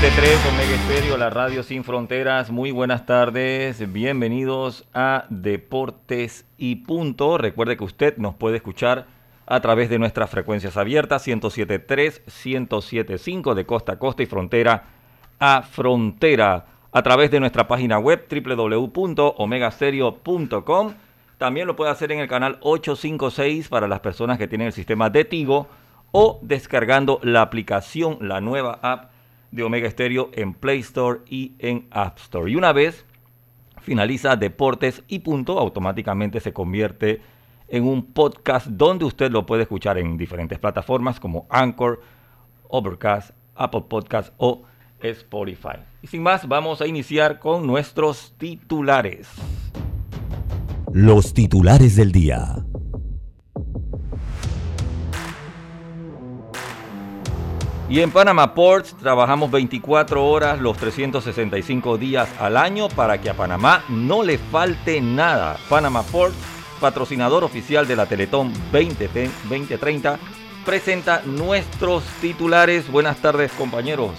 107.3 Omega Estéreo, la radio sin fronteras. Muy buenas tardes, bienvenidos a Deportes y Punto. Recuerde que usted nos puede escuchar a través de nuestras frecuencias abiertas 107.3, 107.5 de costa a costa y frontera a frontera. A través de nuestra página web www.omegastereo.com. También lo puede hacer en el canal 856 para las personas que tienen el sistema de Tigo o descargando la aplicación, la nueva app de Omega Stereo en Play Store y en App Store. Y una vez finaliza Deportes y punto, automáticamente se convierte en un podcast donde usted lo puede escuchar en diferentes plataformas como Anchor, Overcast, Apple Podcast o Spotify. Y sin más, vamos a iniciar con nuestros titulares. Los titulares del día. Y en Panama Ports trabajamos 24 horas los 365 días al año para que a Panamá no le falte nada. Panama Ports, patrocinador oficial de la Teletón 2030, presenta nuestros titulares. Buenas tardes, compañeros.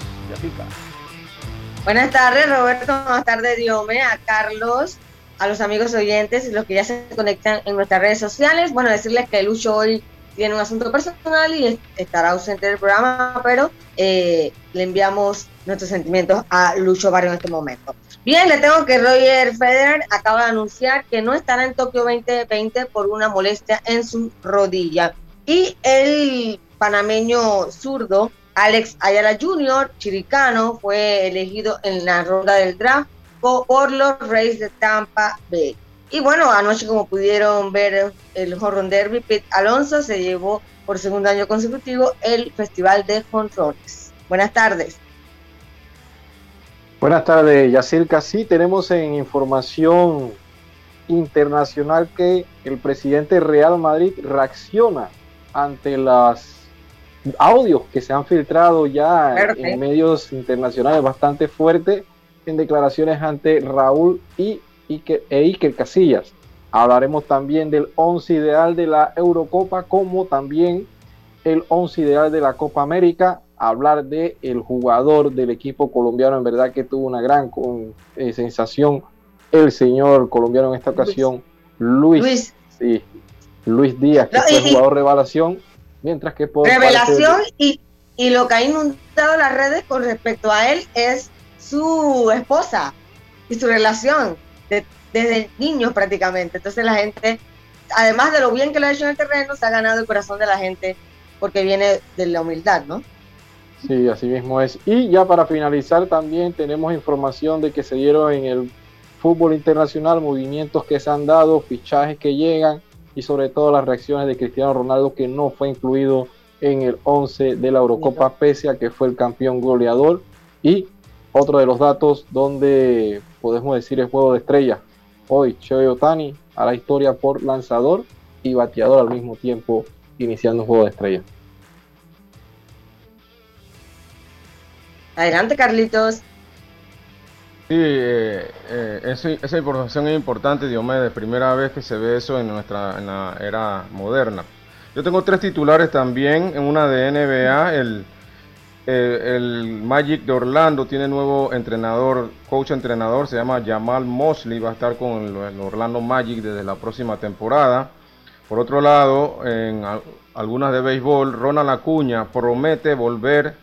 Buenas tardes, Roberto. Buenas tardes, Diome, a Carlos, a los amigos oyentes y los que ya se conectan en nuestras redes sociales. Bueno, decirles que Lucho hoy tiene un asunto personal y estará ausente del programa, pero eh, le enviamos nuestros sentimientos a Lucho Barrio en este momento. Bien, le tengo que Roger Federer acaba de anunciar que no estará en Tokio 2020 por una molestia en su rodilla. Y el panameño zurdo Alex Ayala Jr., chiricano, fue elegido en la ronda del draft por los Rays de Tampa Bay. Y bueno, anoche como pudieron ver el Horror Derby, Pete Alonso se llevó por segundo año consecutivo el Festival de Controles. Buenas tardes. Buenas tardes, Yacirca. Sí, tenemos en información internacional que el presidente Real Madrid reacciona ante los audios que se han filtrado ya en medios internacionales bastante fuertes en declaraciones ante Raúl y Iker, e Iker Casillas. Hablaremos también del 11 ideal de la Eurocopa, como también el 11 ideal de la Copa América. Hablar de el jugador del equipo colombiano, en verdad que tuvo una gran eh, sensación el señor colombiano en esta ocasión, Luis, Luis. Sí, Luis Díaz, que no, fue y, jugador revelación, mientras que por revelación de... y, y lo que ha inundado las redes con respecto a él es su esposa y su relación de, desde niños prácticamente. Entonces la gente, además de lo bien que lo ha hecho en el terreno, se ha ganado el corazón de la gente porque viene de la humildad, ¿no? Sí, así mismo es. Y ya para finalizar también tenemos información de que se dieron en el fútbol internacional movimientos que se han dado, fichajes que llegan y sobre todo las reacciones de Cristiano Ronaldo que no fue incluido en el 11 de la Eurocopa pese a que fue el campeón goleador y otro de los datos donde podemos decir el juego de estrellas. Hoy Shohei Otani a la historia por lanzador y bateador al mismo tiempo iniciando un juego de estrellas. Adelante Carlitos. Sí, eh, eh, esa, esa, información es importante, Diomedes. Primera vez que se ve eso en nuestra en la era moderna. Yo tengo tres titulares también. En una de NBA, el El Magic de Orlando tiene nuevo entrenador, coach entrenador, se llama Jamal Mosley, va a estar con el, Orlando Magic desde la próxima temporada. Por otro lado, en algunas de béisbol, Ronald Acuña promete volver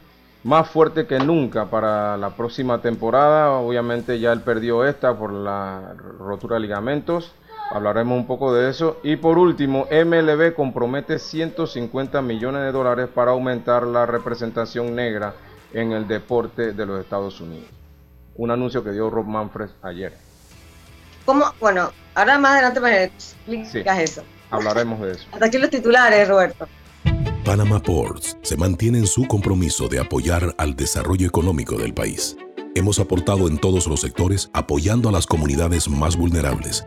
más fuerte que nunca para la próxima temporada. Obviamente ya él perdió esta por la rotura de ligamentos. Hablaremos un poco de eso. Y por último, MLB compromete 150 millones de dólares para aumentar la representación negra en el deporte de los Estados Unidos. Un anuncio que dio Rob Manfred ayer. ¿Cómo? Bueno, ahora más adelante me explicas eso. Hablaremos de eso. Hasta aquí los titulares, Roberto. Panama Ports se mantiene en su compromiso de apoyar al desarrollo económico del país. Hemos aportado en todos los sectores apoyando a las comunidades más vulnerables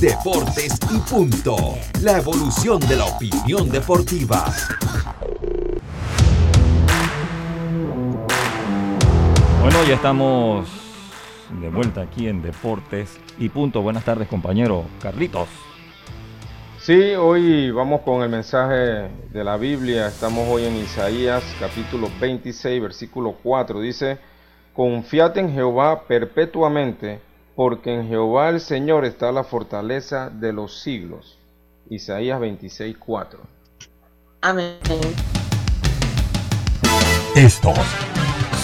Deportes y punto. La evolución de la opinión deportiva. Bueno, ya estamos de vuelta aquí en Deportes y punto. Buenas tardes, compañero Carlitos. Sí, hoy vamos con el mensaje de la Biblia. Estamos hoy en Isaías capítulo 26, versículo 4. Dice, confiad en Jehová perpetuamente porque en Jehová el Señor está la fortaleza de los siglos. Isaías 26, 4. Amén. Estos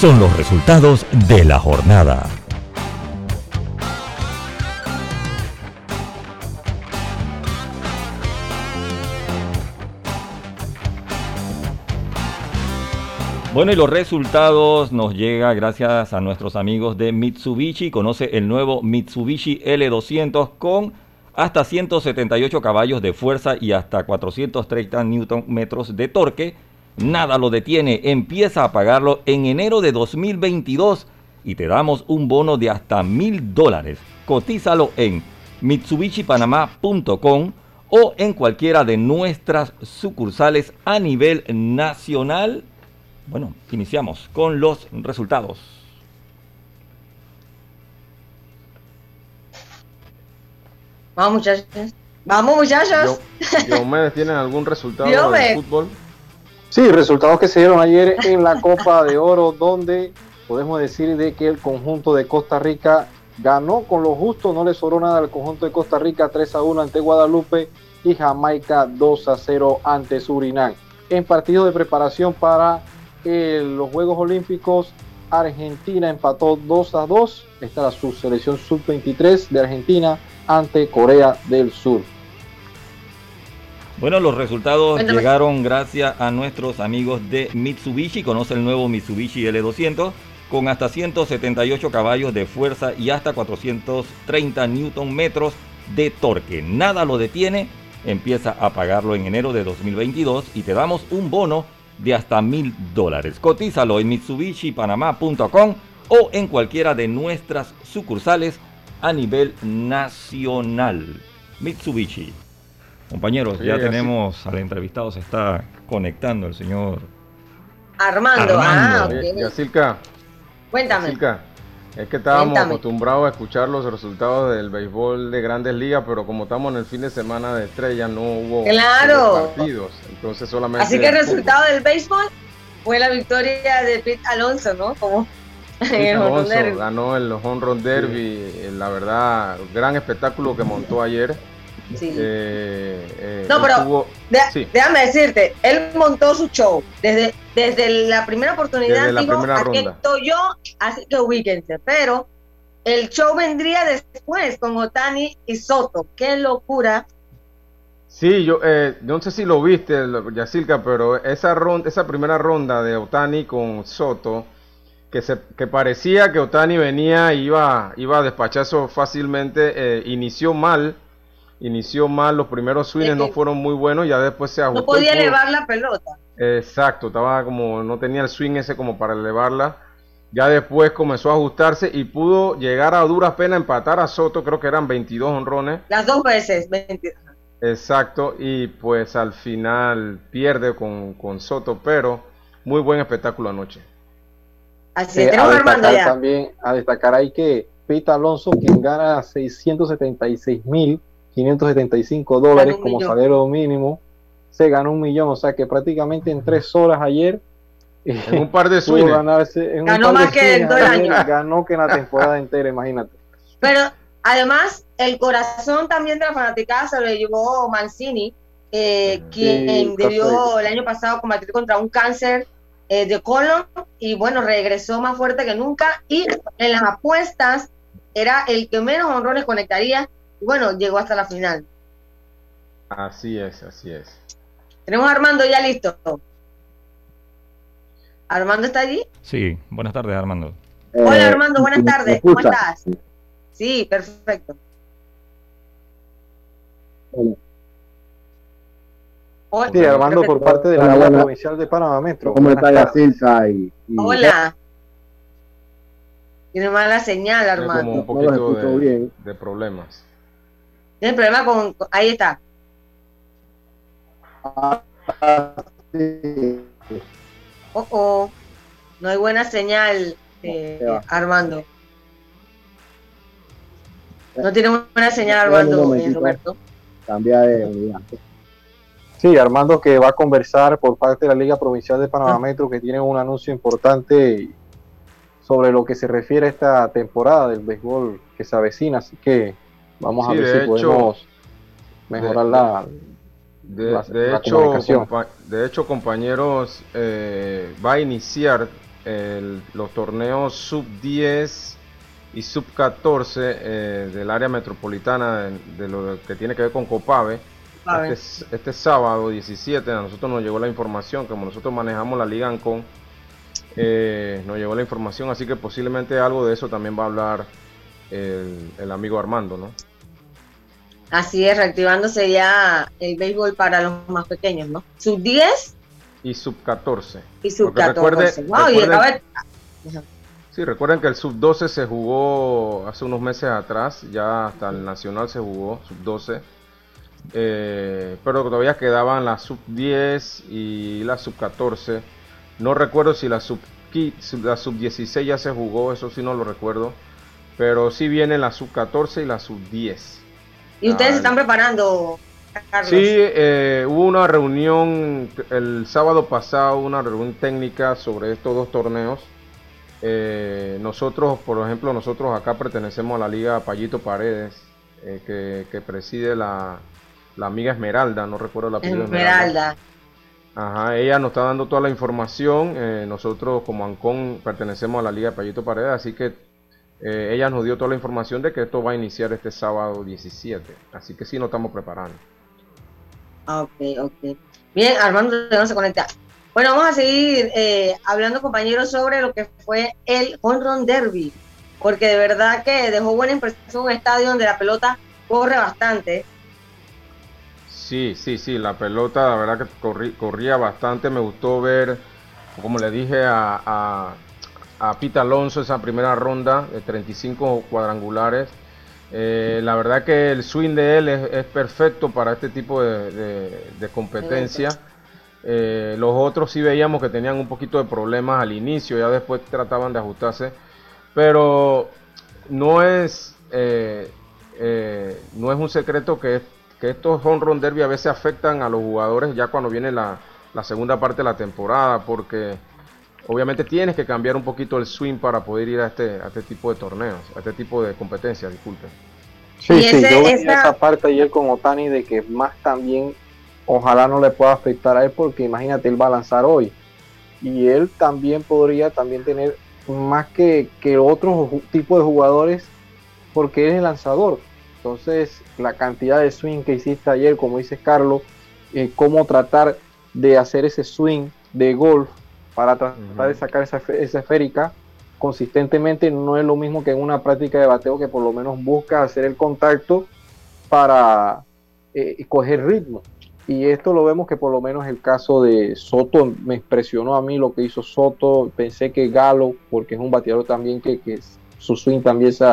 son los resultados de la jornada. Bueno, y los resultados nos llega gracias a nuestros amigos de Mitsubishi. Conoce el nuevo Mitsubishi L200 con hasta 178 caballos de fuerza y hasta 430 Newton metros de torque. Nada lo detiene. Empieza a pagarlo en enero de 2022 y te damos un bono de hasta mil dólares. Cotízalo en mitsubishipanamá.com o en cualquiera de nuestras sucursales a nivel nacional bueno, iniciamos con los resultados. Vamos muchachos. Vamos muchachos. Diomedes, ¿tienen algún resultado del fútbol? Sí, resultados que se dieron ayer en la Copa de Oro, donde podemos decir de que el conjunto de Costa Rica ganó con lo justo, no le sobró nada al conjunto de Costa Rica 3 a 1 ante Guadalupe y Jamaica 2 a 0 ante Surinam. En partido de preparación para los Juegos Olímpicos, Argentina empató 2 a 2. Esta la su selección sub-23 de Argentina ante Corea del Sur. Bueno, los resultados llegaron gracias a nuestros amigos de Mitsubishi. Conoce el nuevo Mitsubishi L200 con hasta 178 caballos de fuerza y hasta 430 newton metros de torque. Nada lo detiene. Empieza a pagarlo en enero de 2022 y te damos un bono de hasta mil dólares. Cotízalo en mitsubishipanamá.com o en cualquiera de nuestras sucursales a nivel nacional. Mitsubishi. Compañeros, ya tenemos al entrevistado, se está conectando el señor Armando. Ah, Cuéntame. Es que estábamos acostumbrados a escuchar los resultados del béisbol de grandes ligas, pero como estamos en el fin de semana de estrella, no hubo partidos. Entonces solamente. Así que el resultado del béisbol fue la victoria de Pete Alonso, ¿no? Como Alonso ganó el Home Run Derby, eh, la verdad, gran espectáculo que montó ayer. Sí. Eh, eh, no, pero déjame decirte, él montó su show desde, desde la primera oportunidad. digo, aquí estoy yo, así que ubíquense. Pero el show vendría después con Otani y Soto. ¡Qué locura! Sí, yo eh, no sé si lo viste, Yacilca, pero esa ronda, esa primera ronda de Otani con Soto, que, se, que parecía que Otani venía y iba, iba a despachazo fácilmente, inició mal inició mal, los primeros swings no fueron muy buenos, ya después se ajustó. No podía elevar la pelota. Exacto, estaba como, no tenía el swing ese como para elevarla. Ya después comenzó a ajustarse y pudo llegar a duras penas empatar a Soto, creo que eran 22 honrones. Las dos veces, 22. Exacto, y pues al final pierde con, con Soto, pero muy buen espectáculo anoche. Así es, tenemos a Armando destacar ya. también, a destacar ahí que Pete Alonso, quien gana 676.575 dólares como salario mínimo, se ganó un millón, o sea que prácticamente en tres horas ayer eh, En un par de swings. ganarse en un Ganó más que en todo el año. ganó que en la temporada entera, imagínate. Pero además, el corazón también de la fanaticada se lo llevó Mancini, eh, quien debió correcto. el año pasado combatir contra un cáncer eh, de colon y bueno, regresó más fuerte que nunca y en las apuestas era el que menos honrones conectaría y bueno, llegó hasta la final. Así es, así es. Tenemos a Armando ya listo. ¿Armando está allí? Sí, buenas tardes, Armando. Hola Eh, Armando, buenas ¿me- me tardes. ¿Cómo estás? Sí, perfecto. Hola. Hola, Sí, Armando por parte de la Hola. Provincial de Panamá Metro. ¿Cómo está tardes. Yacirca? Y, y- Hola. Tiene mala señal, Tiene Armando. como un No poquito escucho de, bien. de problemas. Tiene problema con, con- Ahí está. Oh, oh. No hay buena señal, eh. Armando. No tiene buena señal, Armando, eh. Roberto. Cambia de unidad. Sí, Armando que va a conversar por parte de la Liga Provincial de Panamá Metro que tiene un anuncio importante sobre lo que se refiere a esta temporada del béisbol que se avecina, así que vamos a ver si hecho, podemos mejorar de- la, De, la- de la hecho, de hecho, compañeros, eh, va a iniciar el- los torneos sub 10 y sub 14 eh, del área metropolitana de, de lo que tiene que ver con Copave. Este, este sábado 17 a nosotros nos llegó la información, como nosotros manejamos la Liga Ancon, eh, nos llegó la información, así que posiblemente algo de eso también va a hablar el, el amigo Armando, ¿no? Así es, reactivándose ya el béisbol para los más pequeños, ¿no? Sub 10 Y sub 14. y sub Porque 14. recuerde- wow, y recuerden- acaba de- Sí, recuerden que el sub 12 se jugó hace unos meses atrás, ya hasta el nacional se jugó, sub 12. Eh, pero todavía quedaban la sub 10 y la sub 14. No recuerdo si la sub, la sub 16 ya se jugó, eso sí no lo recuerdo. Pero sí viene la sub 14 y la sub 10. Y ustedes se están preparando, Carlos. Sí, eh, hubo una reunión el sábado pasado, una reunión técnica sobre estos dos torneos. Eh, nosotros, por ejemplo, nosotros acá pertenecemos a la Liga Payito Paredes, eh, que, que preside la, la amiga Esmeralda, no recuerdo la apellido de Esmeralda. Ajá, ella nos está dando toda la información. eh, nosotros como Ancon pertenecemos a la Liga Payito Paredes, así que eh, ella nos dio toda la información de que esto va a iniciar este sábado 17. Así que sí nos estamos preparando. Ah, Ok, ok. Bien, Armando no se conecta. Bueno, vamos a seguir eh, hablando, compañeros, sobre lo que fue el Home Run Derby, porque de verdad que dejó buena impresión un estadio donde la pelota corre bastante. Sí, sí, sí, la pelota, la verdad que corrí- corría bastante. Me gustó ver, como le dije a, a, a Pete Alonso, esa primera ronda de 35 cuadrangulares. Eh, la verdad que el swing de él es, es perfecto para este tipo de, de- de competencia. Eh, los otros sí veíamos que tenían un poquito de problemas al inicio, ya después trataban de ajustarse. Pero no es, eh, no es un secreto que, que estos home run derby a veces afectan a los jugadores ya cuando viene la, la segunda parte de la temporada, porque obviamente tienes que cambiar un poquito el swing para poder ir a este, a este tipo de torneos, a este tipo de competencias, disculpen. Sí, sí, ese- yo esa- esa parte ayer con Otani de que más también ojalá no le pueda afectar a él porque imagínate, él va a lanzar hoy y él también podría también tener más que, que otros tipos de jugadores porque él es el lanzador. Entonces, la cantidad de swing que hiciste ayer, como dice Carlos, eh, cómo tratar de hacer ese swing de golf para tratar de sacar esa, fe- esa esférica consistentemente no es lo mismo que en una práctica de bateo que por lo menos busca hacer el contacto para eh, coger ritmo. Y esto lo vemos que por lo menos el caso de Soto me impresionó a mí lo que hizo Soto. Pensé que Galo, porque es un bateador también que, que su swing también se,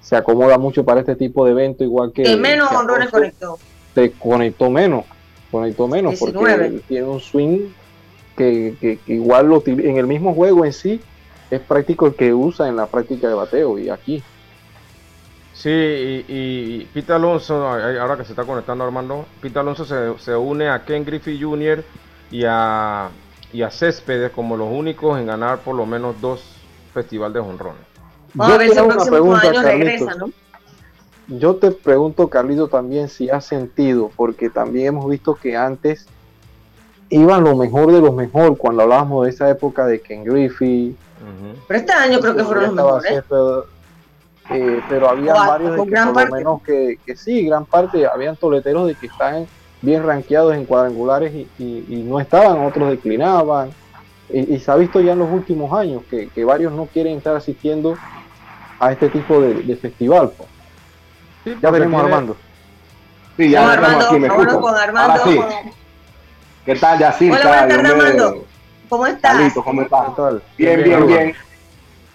se acomoda mucho para este tipo de evento, igual que... Que menos honrones conectó. Te conectó menos, conectó menos, porque 19. él tiene un swing que, que- que igual lo en el mismo juego en sí es práctico el que usa en la práctica de bateo y aquí. Sí, y, y Pete Alonso, ahora que se está conectando Armando, Pete Alonso se, se une a Ken Griffey Jr. y a, y a Céspedes como los únicos en ganar por lo menos dos festivales de honrones. Yo ver te si el hago una próximo pregunta, año regresa, Carlitos. ¿no? Yo te pregunto, Carlito, también si has sentido, porque también hemos visto que antes iban lo mejor de lo mejor cuando hablábamos de esa época de Ken Griffey. Pero este año creo que fueron los mejores. Eh, pero había O varios de que gran por parte. lo menos que, que sí, gran parte, habían toleteros de que están bien rankeados en cuadrangulares y, y- y no estaban, otros declinaban. Y, y se ha visto ya en los últimos años que, que varios no quieren estar asistiendo a este tipo de, de festival. pues. Sí, Ya veremos tiene- Armando. Sí, ya Con estamos Armando, aquí, me con Armando. Ahora sí. con- ¿Qué tal, Yacirca? Hola, buenas tardes, Dios me- Armando. ¿Cómo estás? Carlitos, ¿cómo estás? Bien, Bien, bien.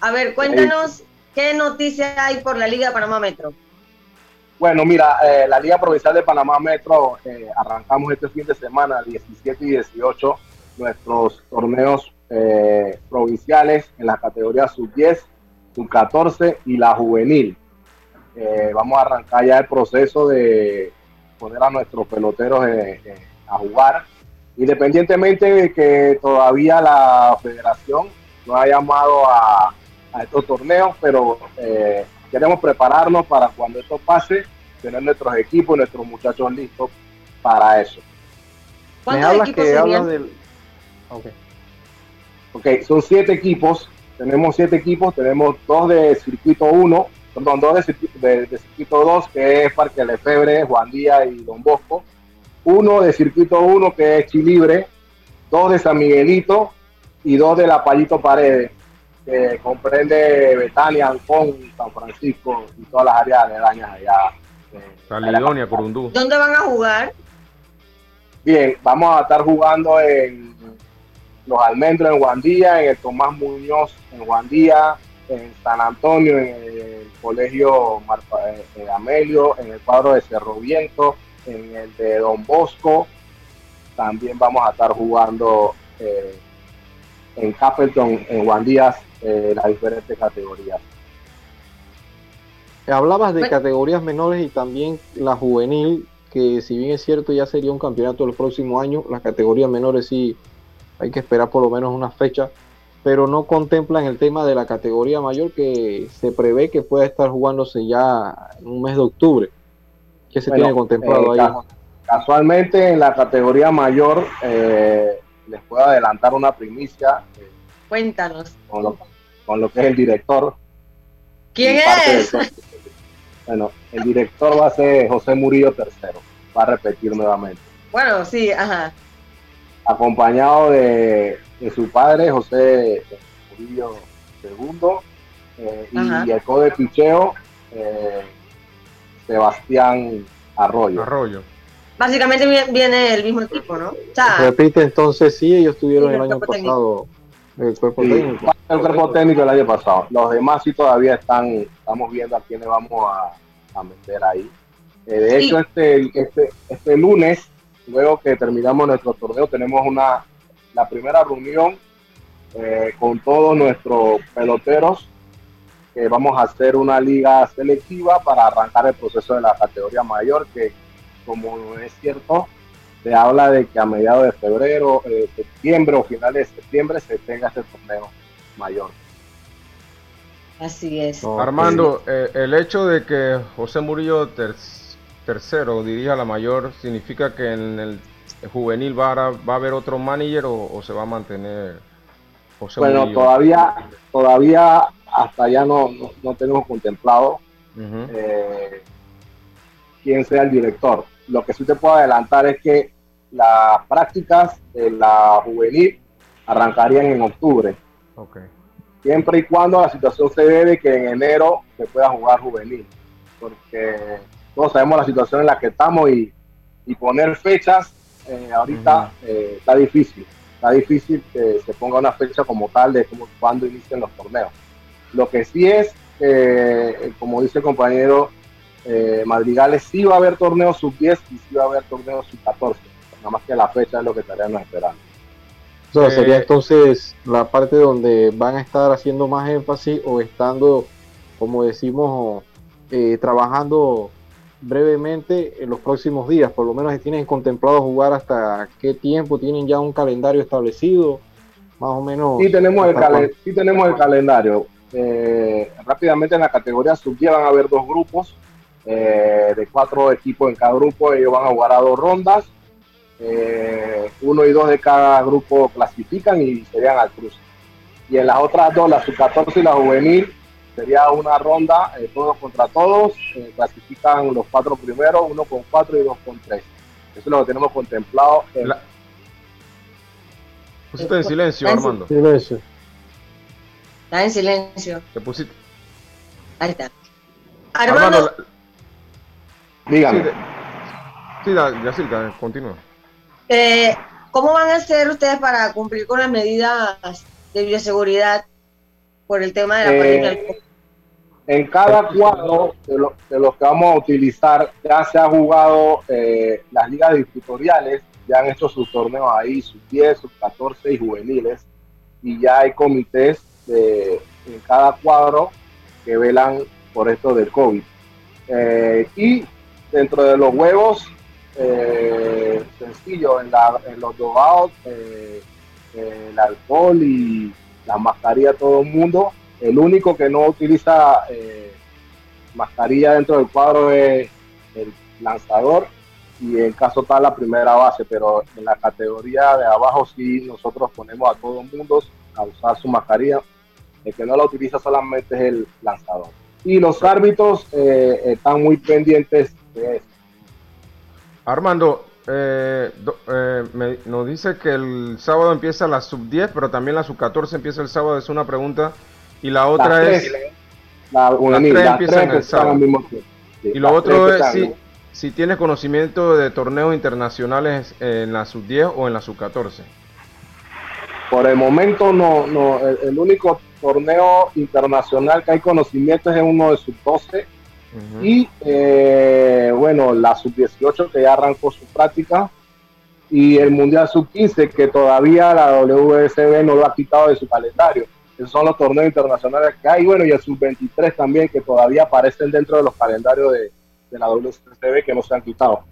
A ver, cuéntanos qué noticias hay por la Liga de Panamá Metro. Bueno, mira, eh, la Liga Provincial de Panamá Metro, eh, arrancamos este fin de semana, 17 y 18, nuestros torneos eh, provinciales en las categorías sub-10, sub-14 y la juvenil. Eh, vamos a arrancar ya el proceso de poner a nuestros peloteros eh, eh, a jugar, independientemente de que todavía la federación no ha llamado a, a estos torneos, pero eh, queremos prepararnos para cuando esto pase, tener nuestros equipos, nuestros muchachos listos para eso. Me ¿Cuántos hablas equipos que hablas del... Ok. Ok, son siete equipos, tenemos siete equipos, tenemos dos de circuito 1, perdón, dos de, circuito- de- de circuito 2, que es Parque Lefebre, Juan Díaz y Don Bosco, uno de circuito 1, que es Chilibre, dos de San Miguelito y dos de La Pallito Paredes, que comprende Betania, Ancón, San Francisco y todas las áreas aledañas allá. eh, Caledonia, Corundú. ¿Dónde van a jugar? Bien, vamos a estar jugando en Los Almendros en Guandía, en el Tomás Muñoz en Guandía, en San Antonio, en el Colegio Marpa- eh, eh, Amelio, en el cuadro de Cerro Viento, en el de Don Bosco. También vamos a estar jugando eh, en Capleton, en Guandías, eh, las diferentes categorías. Hablabas de Bueno. categorías menores y también la juvenil, que si bien es cierto ya sería un campeonato el próximo año, las categorías menores sí hay que esperar por lo menos una fecha, pero no contemplan el tema de la categoría mayor que se prevé que pueda estar jugándose ya en un mes de octubre. ¿Qué se Bueno, tiene contemplado eh, ahí? ca- Casualmente en la categoría mayor eh, les puedo adelantar una primicia eh, Cuéntanos. con, lo, con lo que es el director. ¿Quién es? del- bueno, el director va a ser José Murillo III, va a repetir nuevamente, Bueno, sí, ajá. acompañado de, de su padre José Murillo II eh, y el co de picheo eh, Sebastián Arroyo. Arroyo. Básicamente vi- viene el mismo equipo, ¿no? O sea, Repite entonces, sí, ellos estuvieron Sí, el el año pasado el cuerpo Sí, técnico. el cuerpo técnico el año pasado. Los demás sí todavía están, estamos viendo a quiénes vamos a, a meter ahí. Eh, de hecho, este, este, este lunes, luego que terminamos nuestro torneo, tenemos una la primera reunión eh, con todos nuestros peloteros. Que vamos a hacer una liga selectiva para arrancar el proceso de la categoría mayor, que como es cierto, se habla de que a mediados de febrero, eh, septiembre o finales de septiembre se tenga este torneo mayor. así es. No, Armando, eh, el hecho de que José Murillo ter- tercero dirija la mayor, ¿significa que en el juvenil va a, va a haber otro manager o, o se va a mantener José Bueno, Murillo? todavía, todavía hasta ya no, no, no tenemos contemplado eh, quién sea el director. Lo que sí te puedo adelantar es que las prácticas de la juvenil arrancarían en octubre, Ok. siempre y cuando la situación se dé de que en enero se pueda jugar juvenil, porque todos sabemos la situación en la que estamos y, y poner fechas eh, ahorita eh, está difícil. Está difícil que se ponga una fecha como tal de cómo, cuándo inician los torneos. Lo que sí es, como dice el compañero Madrigales, sí va a haber torneos sub-10 y sí va a haber torneos sub-14. Nada más que la fecha es lo que estaríamos esperando. O sería entonces la parte donde van a estar haciendo más énfasis o estando, como decimos, trabajando brevemente en los próximos días? Por lo menos tienen contemplado jugar hasta qué tiempo, tienen ya un calendario establecido, más o menos. Sí tenemos el, sí tenemos el calendario. Eh, rápidamente en la categoría sub van a haber dos grupos eh, de cuatro equipos en cada grupo. Ellos van a jugar a dos rondas. Eh, uno y dos de cada grupo clasifican y serían al cruce. Y en las otras dos, la sub-14 y la juvenil, sería una ronda eh, todos contra todos, eh, clasifican los cuatro primeros, uno con cuatro y dos con tres. Eso es lo que tenemos contemplado. En... La... Pusiste en silencio, Armando. Silencio. Está en silencio. Te pusiste. Ahí está. Armando. Dígame. Sí, Yacirca, continúa. Eh, ¿Cómo van a hacer ustedes para cumplir con las medidas de bioseguridad por el tema de la pandemia. Eh, en cada cuadro de, los que vamos a utilizar ya se ha jugado eh, las ligas distritoriales, ya han hecho sus torneos ahí, sus 10, sus 14 y juveniles, y ya hay comités de, en cada cuadro que velan por esto del COVID. Eh, y dentro de los huevos, sencillo, en, en los dogados, el alcohol y la mascarilla todo el mundo. El único que no utiliza eh, mascarilla dentro del cuadro es el lanzador y en caso tal la primera base, pero en la categoría de abajo sí nosotros ponemos a todo el mundo a usar su mascarilla. El que no la utiliza solamente es el lanzador. Y los árbitros eh, están muy pendientes de eso. Armando, eh, eh nos dice que el sábado empieza la sub 10, pero también la sub 14 empieza el sábado. Es una pregunta. Y la otra es. La, una empieza el sábado. y lo otro es si, si tienes conocimiento de torneos internacionales en la sub 10 o en la sub 14. Por el momento, no. no el, único torneo internacional que hay conocimiento es uno de sub 12 y eh, bueno, la sub-18 que ya arrancó su práctica y el Mundial sub-15 que todavía la WSB no lo ha quitado de su calendario. Esos son los torneos internacionales que hay. Bueno, y el sub-23 también que todavía aparecen dentro de los calendarios de, la WSB que no se han quitado.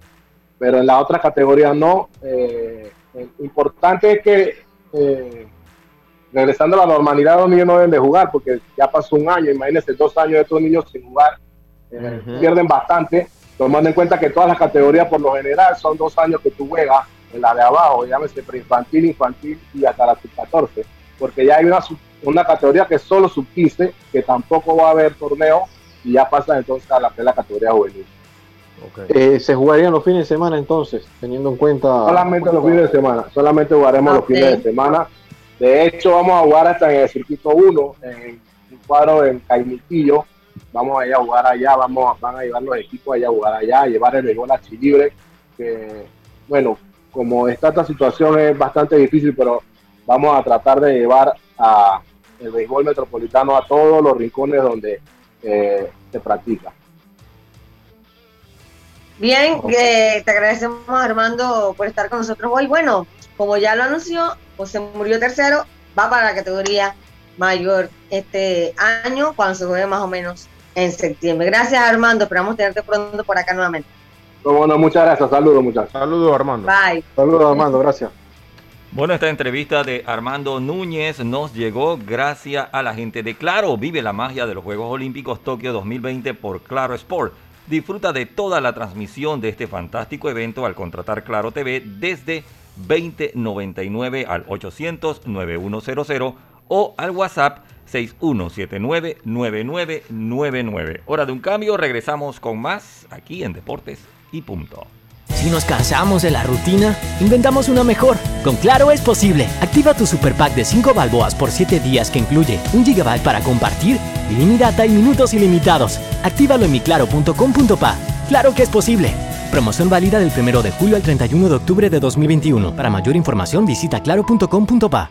Pero en la otra categoría no. Eh, importante es que eh, regresando a la normalidad los niños no deben de jugar porque ya pasó un año, imagínense dos años de estos niños sin jugar pierden bastante, tomando en cuenta que todas las categorías por lo general son dos años que tú juegas en la de abajo, llámese preinfantil, infantil y hasta la sub-14, porque ya hay una, una categoría que es solo sub-15, que tampoco va a haber torneo y ya pasa entonces a la, la categoría juvenil. Eh, ¿Se jugarían los fines de semana entonces, teniendo en cuenta? Solamente los fines de semana, solamente jugaremos los fines de semana. De hecho, vamos a jugar hasta en el circuito 1, en un cuadro en Caimiquillo, vamos a ir a jugar allá, vamos, van a llevar los equipos allá a jugar allá, a llevar el béisbol a Chilibre, que bueno, como está esta situación es bastante difícil, pero vamos a tratar de llevar a el béisbol metropolitano a todos los rincones donde eh, se practica. Bien, eh, te agradecemos Armando por estar con nosotros hoy. Bueno, como ya lo anunció, José murió tercero, va para la categoría mayor este año cuando se juegue más o menos en septiembre. Gracias Armando, esperamos tenerte pronto por acá nuevamente. Bueno, muchas gracias, saludos muchachos. Saludos Armando. Bye. Saludos Armando, gracias. Bueno, esta entrevista de Armando Núñez nos llegó gracias a la gente de Claro. Vive la magia de los Juegos Olímpicos Tokio 2020 por Claro Sport. Disfruta de toda la transmisión de este fantástico evento al contratar Claro TV desde 2099 al 800 9100 o al WhatsApp 61799999. Hora de un cambio, regresamos con más aquí en Deportes y punto. Si nos cansamos de la rutina, inventamos una mejor. Con Claro es posible. Activa tu super pack de 5 balboas por 7 días que incluye un gigabyte para compartir, ilimitada y minutos ilimitados. Actívalo en miclaro.com.pa. Claro que es posible. Promoción válida del 1 de julio al 31 de octubre de 2021. Para mayor información visita claro.com.pa.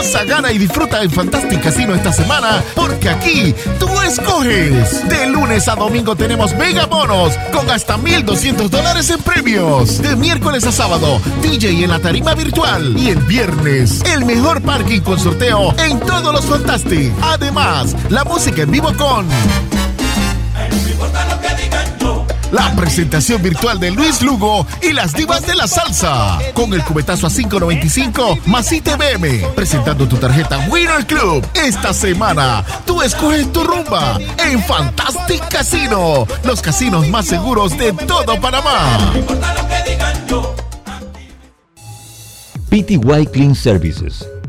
Gana y disfruta en Fantastic Casino esta semana, porque aquí tú escoges. De lunes a domingo tenemos mega bonos con hasta 1,200 dólares en premios. De miércoles a sábado, DJ en la tarima virtual. Y el viernes, el mejor parking con sorteo en todos los Fantastic. Además, la música en vivo con... La presentación virtual de Luis Lugo y las divas de la salsa. Con el cubetazo a 5.95 más ITBM. Presentando tu tarjeta Winner Club. Esta semana, tú escoges tu rumba en Fantastic Casino. Los casinos más seguros de todo Panamá. PTY Clean Services.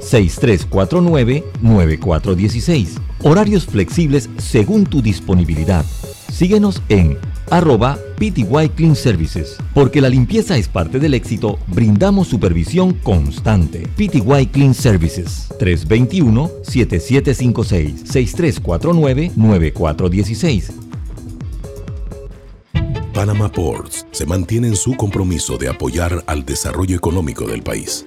6349-9416. Horarios flexibles según tu disponibilidad. Síguenos en arroba PTY Clean Services. Porque la limpieza es parte del éxito, brindamos supervisión constante. PTY Clean Services 321-7756-6349-9416. Panama Ports se mantiene en su compromiso de apoyar al desarrollo económico del país.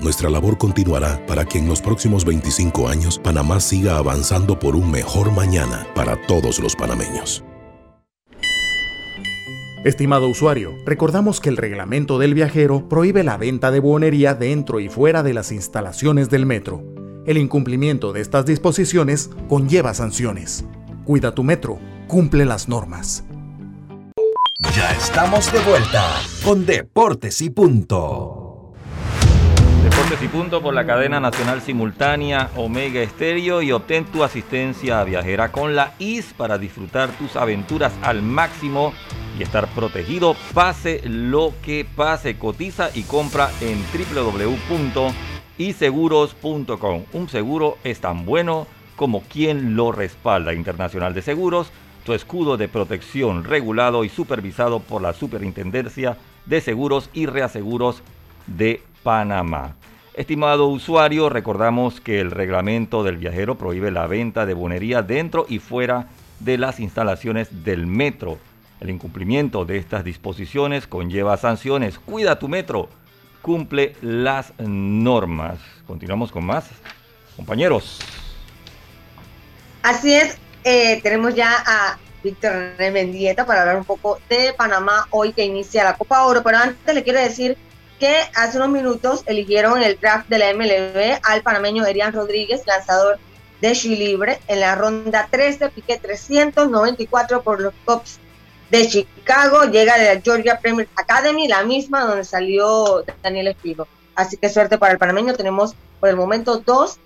Nuestra labor continuará para que en los próximos 25 años Panamá siga avanzando por un mejor mañana para todos los panameños. Estimado usuario, recordamos que el reglamento del viajero prohíbe la venta de buonería dentro y fuera de las instalaciones del metro. El incumplimiento de estas disposiciones conlleva sanciones. Cuida tu metro, cumple las normas. Ya estamos de vuelta con Deportes y Punto. Y Punto por la cadena nacional simultánea Omega Estéreo y obtén tu asistencia viajera con la IS para disfrutar tus aventuras al máximo y estar protegido pase lo que pase. Cotiza y compra en www.iseguros.com. Un seguro es tan bueno como quien lo respalda. Internacional de Seguros, tu escudo de protección regulado y supervisado por la Superintendencia de Seguros y Reaseguros de Panamá. Estimado usuario, recordamos que el reglamento del viajero prohíbe la venta de bonería dentro y fuera de las instalaciones del metro. El incumplimiento de estas disposiciones conlleva sanciones. Cuida tu metro. Cumple las normas. Continuamos con más. Compañeros. Así es. eh, tenemos ya a Víctor René para hablar un poco de Panamá hoy que inicia la Copa Oro. Pero antes le quiero decir que hace unos minutos eligieron el draft de la MLB al panameño Erian Rodríguez, lanzador de Libre, en la ronda 13, pique 394 por los Cubs de Chicago, llega de la Georgia Premier Academy, la misma donde salió Daniel Espigo. Así que suerte para el panameño, tenemos por el momento dos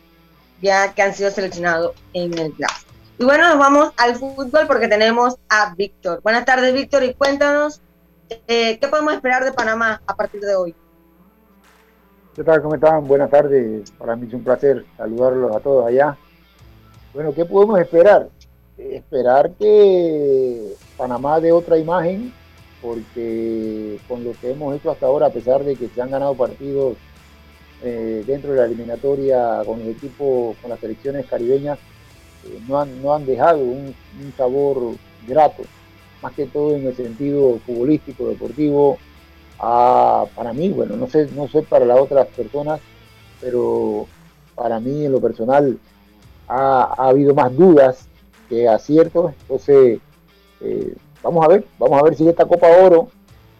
ya que han sido seleccionados en el draft. Y bueno, nos vamos al fútbol porque tenemos a Víctor. Buenas tardes, Víctor, y cuéntanos eh, qué podemos esperar de Panamá a partir de hoy. ¿Qué tal? ¿Cómo están? Buenas tardes. Para mí es un placer saludarlos a todos allá. Bueno, ¿qué podemos esperar? Esperar que Panamá dé otra imagen, porque con lo que hemos hecho hasta ahora, a pesar de que se han ganado partidos eh, dentro de la eliminatoria con los equipos, con las selecciones caribeñas, eh, no, han, no han dejado un, un sabor grato, más que todo en el sentido futbolístico, deportivo, Ah, para mí, bueno, no sé, no sé para las otras personas, pero para mí en lo personal ha, habido más dudas que aciertos. Entonces, eh, vamos a ver, vamos a ver si esta Copa Oro,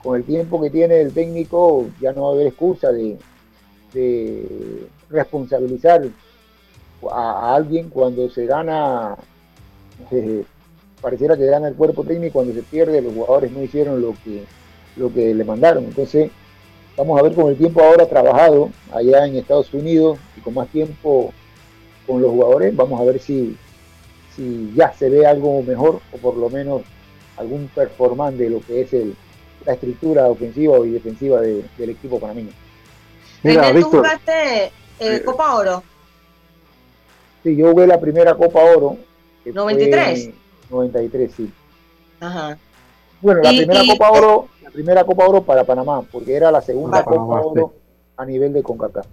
con el tiempo que tiene el técnico, ya no va a haber excusa de, responsabilizar a, alguien cuando se gana, eh, pareciera que gana el cuerpo técnico, cuando se pierde, los jugadores no hicieron lo que, lo que le mandaron. Entonces, vamos a ver con el tiempo ahora trabajado allá en Estados Unidos y con más tiempo con los jugadores, vamos a ver si, si ya se ve algo mejor o por lo menos algún performance de lo que es el, la estructura ofensiva y defensiva del equipo panameño. Mira, Víctor, jugaste eh, Copa Oro? Sí, yo jugué la primera Copa Oro. ¿93? 93, sí. Ajá. Bueno, la primera Copa Oro, la primera Copa Oro para Panamá, porque era la segunda Copa Oro a nivel de CONCACAF.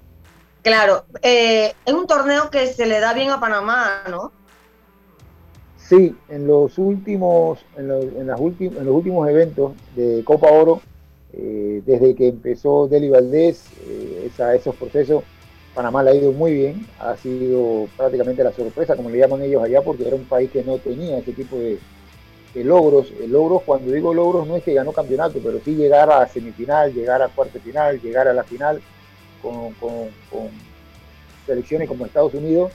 Claro, eh, es un torneo que se le da bien a Panamá, ¿no? Sí, en los últimos, en, las últimos, en los últimos eventos de Copa Oro, eh, desde que empezó Deli Valdés, eh, esos procesos, Panamá le ha ido muy bien, ha sido prácticamente la sorpresa, como le llaman ellos allá, porque era un país que no tenía ese tipo de, logros. logros, cuando digo logros, no es que ganó campeonato, pero sí llegar a semifinal, llegar a cuarto final, llegar a la final con, selecciones como Estados Unidos.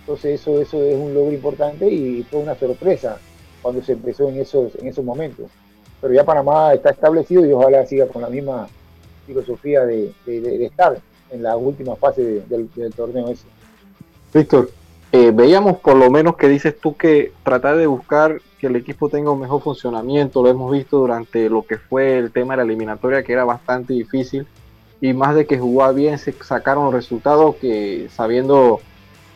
Entonces eso, eso es un logro importante y fue una sorpresa cuando se empezó en esos, en esos momentos. Pero ya Panamá está establecido y ojalá siga con la misma filosofía de, estar en la última fase del, torneo ese. Víctor, eh, veíamos por lo menos que dices tú que tratar de buscar que el equipo tenga un mejor funcionamiento, lo hemos visto durante lo que fue el tema de la eliminatoria, que era bastante difícil y más de que jugaba bien, se sacaron resultados que sabiendo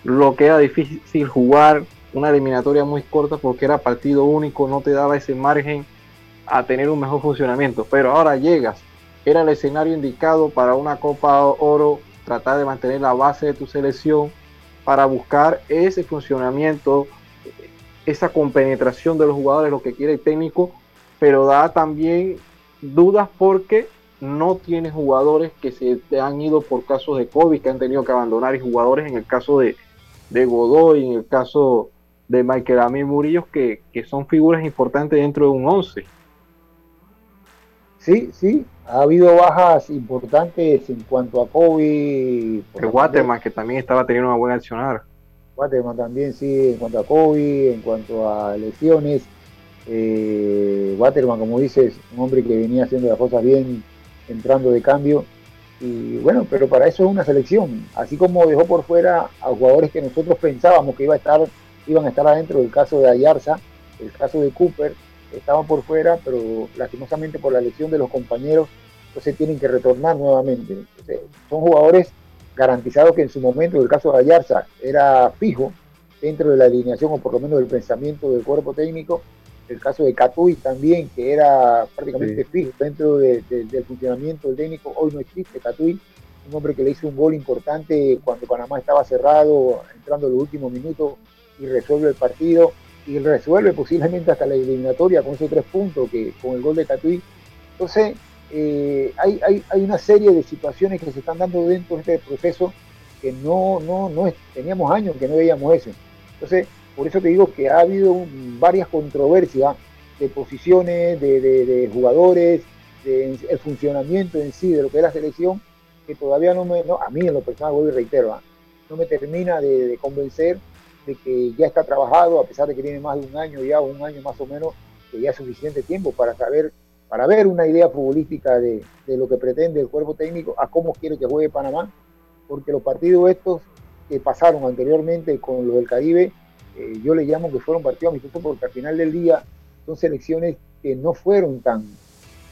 lo que era difícil jugar, una eliminatoria muy corta porque era partido único, no te daba ese margen a tener un mejor funcionamiento. Pero ahora llegas, era el escenario indicado para una Copa Oro, tratar de mantener la base de tu selección para buscar ese funcionamiento, esa compenetración de los jugadores, lo que quiere el técnico, pero da también dudas porque no tiene jugadores que se han ido por casos de COVID, que han tenido que abandonar, y jugadores en el caso de, de Godoy, en el caso de Michael Amir Murillo, que, son figuras importantes dentro de un 11. Sí, sí, ha habido bajas importantes en cuanto a COVID. El Waterman, que también estaba teniendo una buena accionar. Waterman también, sí, en cuanto a COVID, en cuanto a lesiones. Eh, Waterman, como dices, un hombre que venía haciendo las cosas bien entrando de cambio. Y bueno, pero para eso es una selección. Así como dejó por fuera a jugadores que nosotros pensábamos que iba a estar, iban a estar adentro, el caso de Ayarza, el caso de Cooper, estaban por fuera, pero lastimosamente por la elección de los compañeros, entonces tienen que retornar nuevamente. son jugadores garantizados que en su momento, el caso de Ayarza, era fijo dentro de la alineación o por lo menos del pensamiento del cuerpo técnico, el caso de Catuy también, que era prácticamente fijo dentro del funcionamiento del técnico, hoy no existe Catuy, un hombre que le hizo un gol importante cuando Panamá estaba cerrado, entrando en los últimos minutos y resuelve el partido y resuelve posiblemente hasta la eliminatoria con esos tres puntos que con el gol de Catuy. Entonces, eh, hay, hay, una serie de situaciones que se están dando dentro de este proceso que no, no, no teníamos años que no veíamos eso. Entonces, por eso te digo que ha habido varias controversias de posiciones, de, jugadores, de, el funcionamiento en sí de lo que es la selección, que todavía no me, no, a mí en lo personal, voy y reitero, ¿ah? no me termina de, convencer de que ya está trabajado, a pesar de que tiene más de un año ya, un año más o menos, que ya es suficiente tiempo para saber, para ver una idea futbolística de, de lo que pretende el cuerpo técnico, a cómo quiere que juegue Panamá, porque los partidos estos que pasaron anteriormente con los del Caribe, eh, yo le llamo que fueron partidos amistosos porque al final del día son selecciones que no fueron tan,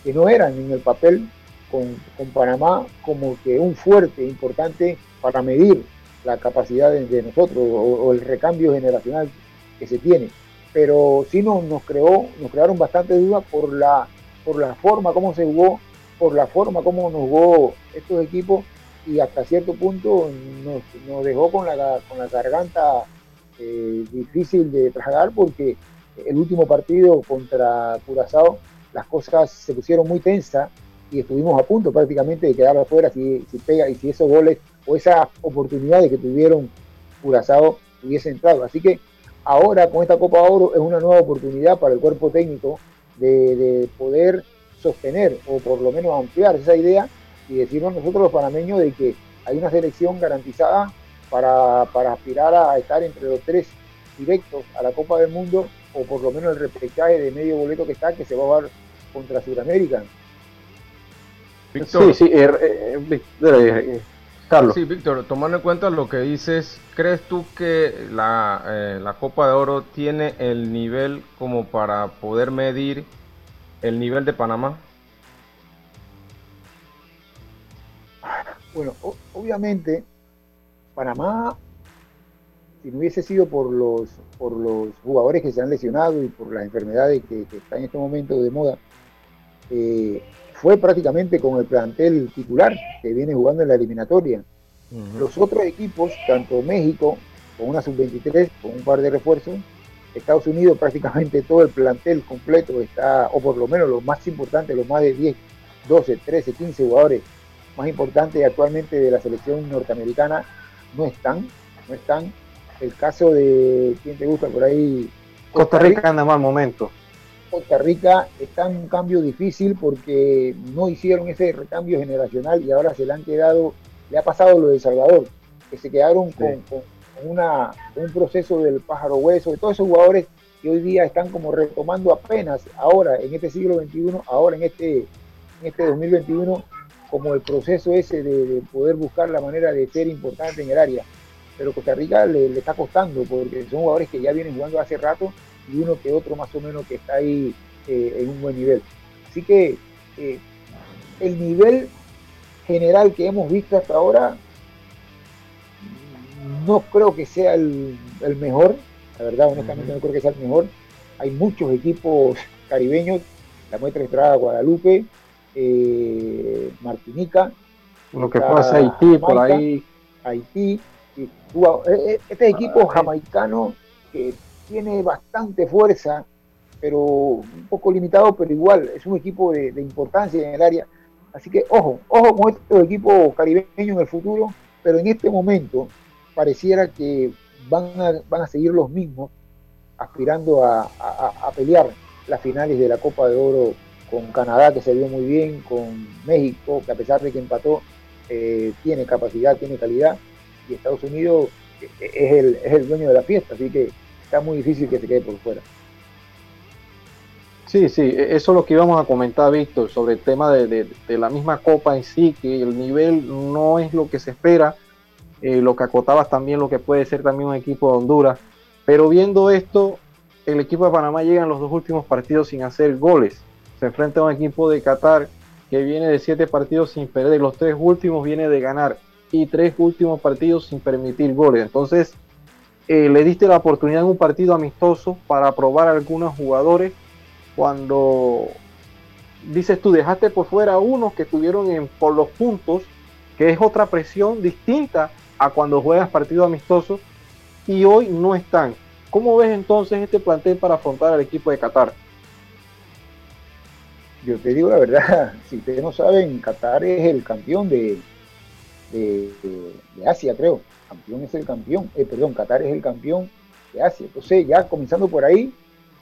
que no eran en el papel con, Panamá como que un fuerte importante para medir la capacidad de, nosotros o, el recambio generacional que se tiene. Pero sí nos, nos creó, nos crearon bastante dudas por la, por la forma como se jugó, por la forma como nos jugó estos equipos y hasta cierto punto nos, dejó con la, con la garganta eh, difícil de tragar porque el último partido contra Curazao las cosas se pusieron muy tensas y estuvimos a punto prácticamente de quedar afuera si, si pega y si esos goles o esas oportunidades que tuvieron Curazao hubiese entrado. Así que ahora con esta Copa Oro es una nueva oportunidad para el cuerpo técnico de, poder sostener o por lo menos ampliar esa idea y decirnos nosotros los panameños de que hay una selección garantizada para, para aspirar a estar entre los tres directos a la Copa del Mundo o por lo menos el repechaje de medio boleto que está que se va a jugar contra Sudamérica. Víctor, sí, sí, eh, eh, eh, Carlos. Sí, Víctor, tomando en cuenta lo que dices, ¿crees tú que la, la Copa de Oro tiene el nivel como para poder medir el nivel de Panamá? Bueno, obviamente Panamá, si no hubiese sido por los, por los jugadores que se han lesionado y por las enfermedades que, están en este momento de moda, eh, fue prácticamente con el plantel titular que viene jugando en la eliminatoria. Los otros equipos, tanto México, con una sub-23, con un par de refuerzos, Estados Unidos prácticamente todo el plantel completo está, o por lo menos los más importantes, los más de 10, 12, 13, 15 jugadores más importantes actualmente de la selección norteamericana no están, no están. El caso de, ¿quién te gusta por ahí? Costa Rica anda mal momento. Costa Rica está en un cambio difícil porque no hicieron ese recambio generacional y ahora se le han quedado, le ha pasado lo de Salvador, que se quedaron con, una, un proceso del pájaro hueso, de todos esos jugadores que hoy día están como retomando apenas ahora en este siglo XXI, ahora en este, en este 2021, como el proceso ese de, poder buscar la manera de ser importante en el área. Pero Costa Rica le, le está costando porque son jugadores que ya vienen jugando hace rato y uno que otro más o menos que está ahí eh, en un buen nivel. Así que eh, el nivel general que hemos visto hasta ahora no creo que sea el, mejor, la verdad, honestamente no creo que sea el mejor. Hay muchos equipos caribeños, la muestra Estrada, Guadalupe, eh, Martinica. Lo que pasa Haití, por ahí. Haití. este equipo jamaicano que tiene bastante fuerza, pero un poco limitado, pero igual es un equipo de, importancia en el área. Así que ojo, ojo con estos equipos caribeños en el futuro, pero en este momento pareciera que van a, van a seguir los mismos aspirando a, pelear las finales de la Copa de Oro con Canadá, que se vio muy bien, con México, que a pesar de que empató, eh, tiene capacidad, tiene calidad, y Estados Unidos eh, es el, es el dueño de la fiesta, así que está muy difícil que se quede por fuera. Sí, sí, e-, eso es lo que íbamos a comentar, Víctor, sobre el tema de, la misma Copa en sí, que el nivel no es lo que se espera, eh, lo que acotabas también lo que puede ser también un equipo de Honduras, pero viendo esto, el equipo de Panamá llega en los dos últimos partidos sin hacer goles, se enfrenta a un equipo de Qatar que viene de siete partidos sin perder, los tres últimos viene de ganar y tres últimos partidos sin permitir goles, entonces eh, le diste la oportunidad en un partido amistoso para probar a algunos jugadores cuando dices tú dejaste por fuera a unos que estuvieron en, por los puntos, que es otra presión distinta a cuando juegas partido amistoso y hoy no están. ¿Cómo ves entonces este plantel para afrontar al equipo de Qatar? Yo te digo la verdad, si ustedes no saben, Qatar es el campeón de, de Asia, creo campeón es el campeón, eh, perdón, Qatar es el campeón de Asia. Entonces, ya comenzando por ahí,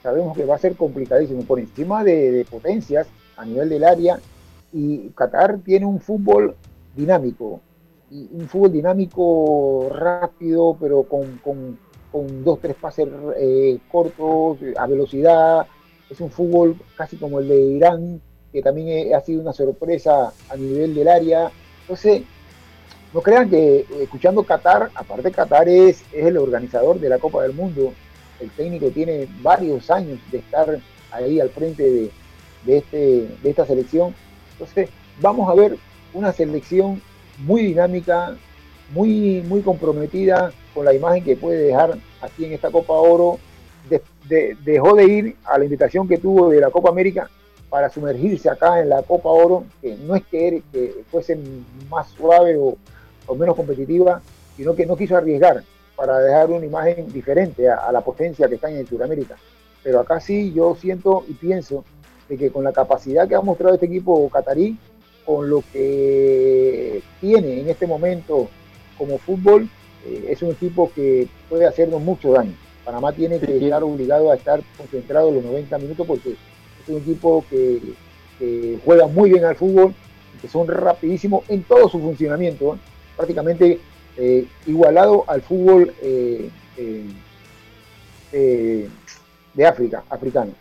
sabemos que va a ser complicadísimo. Por encima de, potencias a nivel del área, y Qatar tiene un fútbol dinámico, y un fútbol dinámico rápido, pero con, con, dos, tres pases eh, cortos, a velocidad. Es un fútbol casi como el de Irán, que también ha sido una sorpresa a nivel del área. Entonces, no crean que eh, escuchando Qatar, aparte Qatar es, es el organizador de la Copa del Mundo, el técnico tiene varios años de estar ahí al frente de, este, de esta selección. Entonces, vamos a ver una selección muy dinámica, muy, muy comprometida con la imagen que puede dejar aquí en esta Copa Oro. dejó de ir a la invitación que tuvo de la Copa América para sumergirse acá en la Copa Oro, que no es que, que fuese más suave o, o menos competitiva, sino que no quiso arriesgar para dejar una imagen diferente a, la potencia que está en Sudamérica. Pero acá sí yo siento y pienso de que con la capacidad que ha mostrado este equipo catarí, con lo que tiene en este momento como fútbol, eh, es un equipo que puede hacernos mucho daño. Panamá tiene que estar obligado a estar concentrado los 90 minutos porque es un equipo que, juega muy bien al fútbol, que son rapidísimos en todo su funcionamiento, prácticamente eh, igualado al fútbol eh, de África, africano.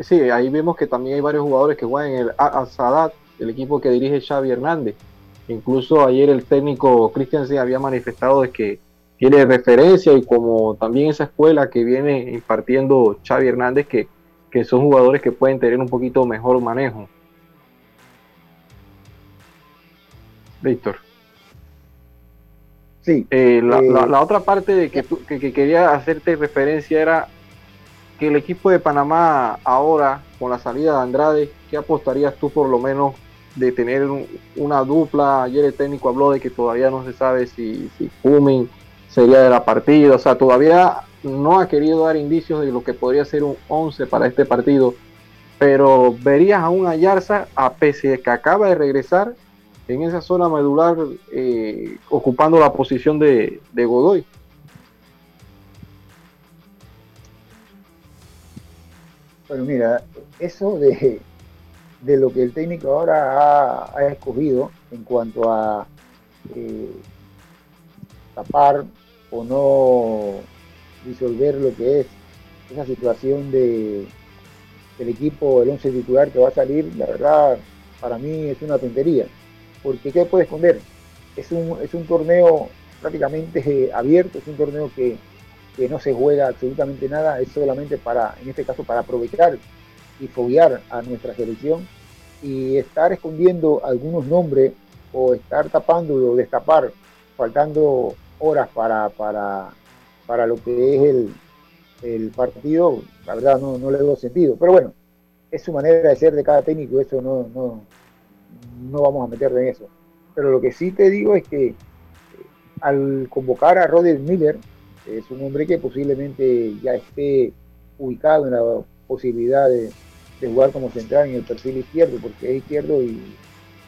Sí, ahí vemos que también hay varios jugadores que juegan en el Al-Sadat, el equipo que dirige Xavi Hernández. Incluso ayer el técnico Cristian se había manifestado de que tiene referencia y como también esa escuela que viene impartiendo Xavi Hernández, que, que son jugadores que pueden tener un poquito mejor manejo. Víctor. Sí. Eh, la, la, otra parte de que, que, quería hacerte referencia era que el equipo de Panamá ahora, con la salida de Andrade, ¿qué apostarías tú por lo menos de tener una dupla? Ayer el técnico habló de que todavía no se sabe si, si sería de la partida, o sea, todavía no ha querido dar indicios de lo que podría ser un 11 para este partido, pero verías a un Ayarza, a pese de que acaba de regresar en esa zona medular, eh, ocupando la posición de Godoy. Bueno, mira, eso de, lo que el técnico ahora ha, escogido en cuanto a eh, tapar o no disolver lo que es esa situación de el equipo, el 11 titular que va a salir, la verdad, para mí es una tontería. Porque ¿qué puede esconder? Es un, es un torneo prácticamente abierto, es un torneo que que no se juega absolutamente nada, es solamente para, en este caso, para aprovechar y foguear a nuestra selección y estar escondiendo algunos nombres o estar tapando o destapar, faltando horas para, para, para lo que es el, el partido, la verdad no, no le doy sentido. Pero bueno, es su manera de ser de cada técnico, eso no, no vamos a meterle en eso. Pero lo que sí te digo es que eh, al convocar a Roger Miller, es un hombre que posiblemente ya esté ubicado en la posibilidad de, jugar como central en el perfil izquierdo, porque es izquierdo y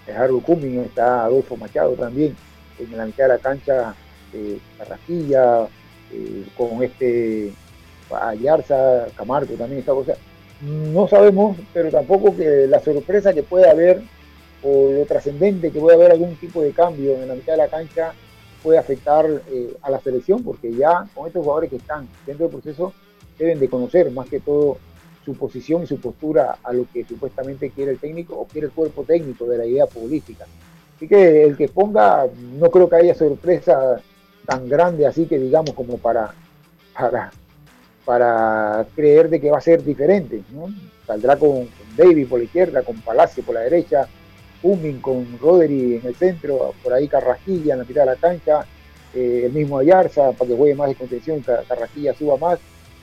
es Harold Cumming, está Adolfo Machado también en la mitad de la cancha, eh, Carrasquilla, eh, con este Ayarza, Camargo también está. cosa no sabemos, pero tampoco que la sorpresa que puede haber o lo trascendente que puede haber algún tipo de cambio en la mitad de la cancha puede afectar eh, a la selección, porque ya con estos jugadores que están dentro del proceso deben de conocer más que todo su posición y su postura a lo que supuestamente quiere el técnico o quiere el cuerpo técnico de la idea política. Así que el que ponga, no creo que haya sorpresa tan grande así que digamos como para, para, para creer de que va a ser diferente. ¿no? Saldrá con David por la izquierda, con Palacio por la derecha, Humming con Rodri en el centro, por ahí Carrasquilla en la mitad de la cancha, eh, el mismo Ayarza para que juegue más de contención, Carrasquilla suba más.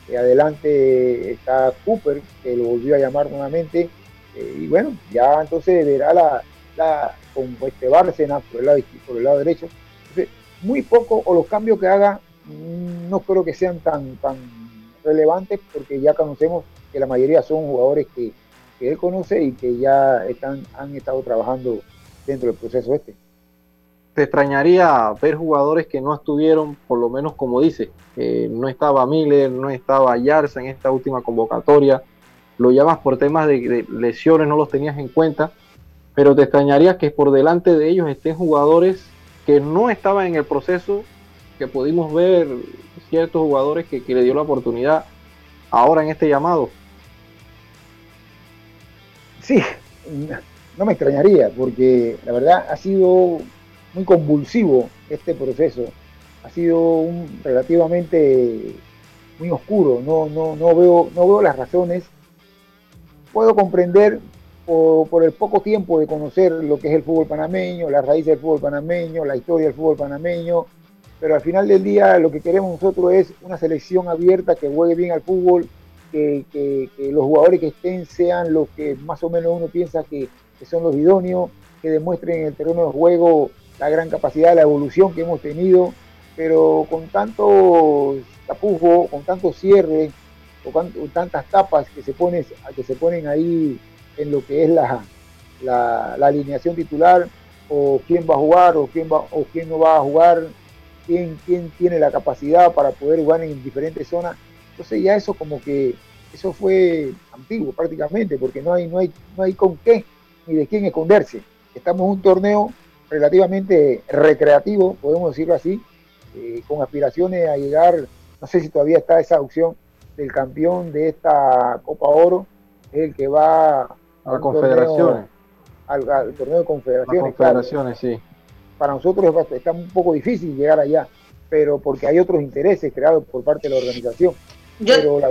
Eh, adelante está Cooper, que lo volvió a llamar nuevamente. Eh, y bueno, ya entonces verá la, la con este Bárcena por el lado, por el lado derecho. muy poco, o los cambios que haga, mm, no creo que sean tan, tan relevantes, porque ya conocemos que la mayoría son jugadores que que él conoce y que ya están, han estado trabajando dentro del proceso este. ¿Te extrañaría ver jugadores que no estuvieron, por lo menos como dice, no estaba Miller, no estaba Yarza en esta última convocatoria? Lo llamas por temas de, lesiones, no los tenías en cuenta, pero te extrañaría que por delante de ellos estén jugadores que no estaban en el proceso, que pudimos ver ciertos jugadores que, que le dio la oportunidad ahora en este llamado. Sí, no me extrañaría, porque la verdad ha sido muy convulsivo este proceso. Ha sido relativamente muy oscuro. No, no, no, veo, no veo las razones. Puedo comprender por, por, el poco tiempo de conocer lo que es el fútbol panameño, las raíces del fútbol panameño, la historia del fútbol panameño, pero al final del día lo que queremos nosotros es una selección abierta que juegue bien al fútbol, que, los jugadores que estén sean los que más o menos uno piensa que, son los idóneos, que demuestren en el terreno de juego la gran capacidad, la evolución que hemos tenido, pero con tanto tapujo, con tanto cierre, con tantas tapas que se, que se ponen ahí en lo que es la, la, alineación titular, o quién va a jugar o quién va o quién no va a jugar, quién, quién tiene la capacidad para poder jugar en diferentes zonas. Entonces ya eso como que eso fue antiguo prácticamente, porque no hay, no hay, no hay con qué ni de quién esconderse. Estamos en un torneo relativamente recreativo, podemos decirlo así, eh, con aspiraciones a llegar, no sé si todavía está esa opción del campeón de esta Copa Oro, el que va a la confederaciones. Al, torneo de confederaciones. confederaciones, sí. Para nosotros está un poco difícil llegar allá, pero porque hay otros intereses creados por parte de la organización. Pero,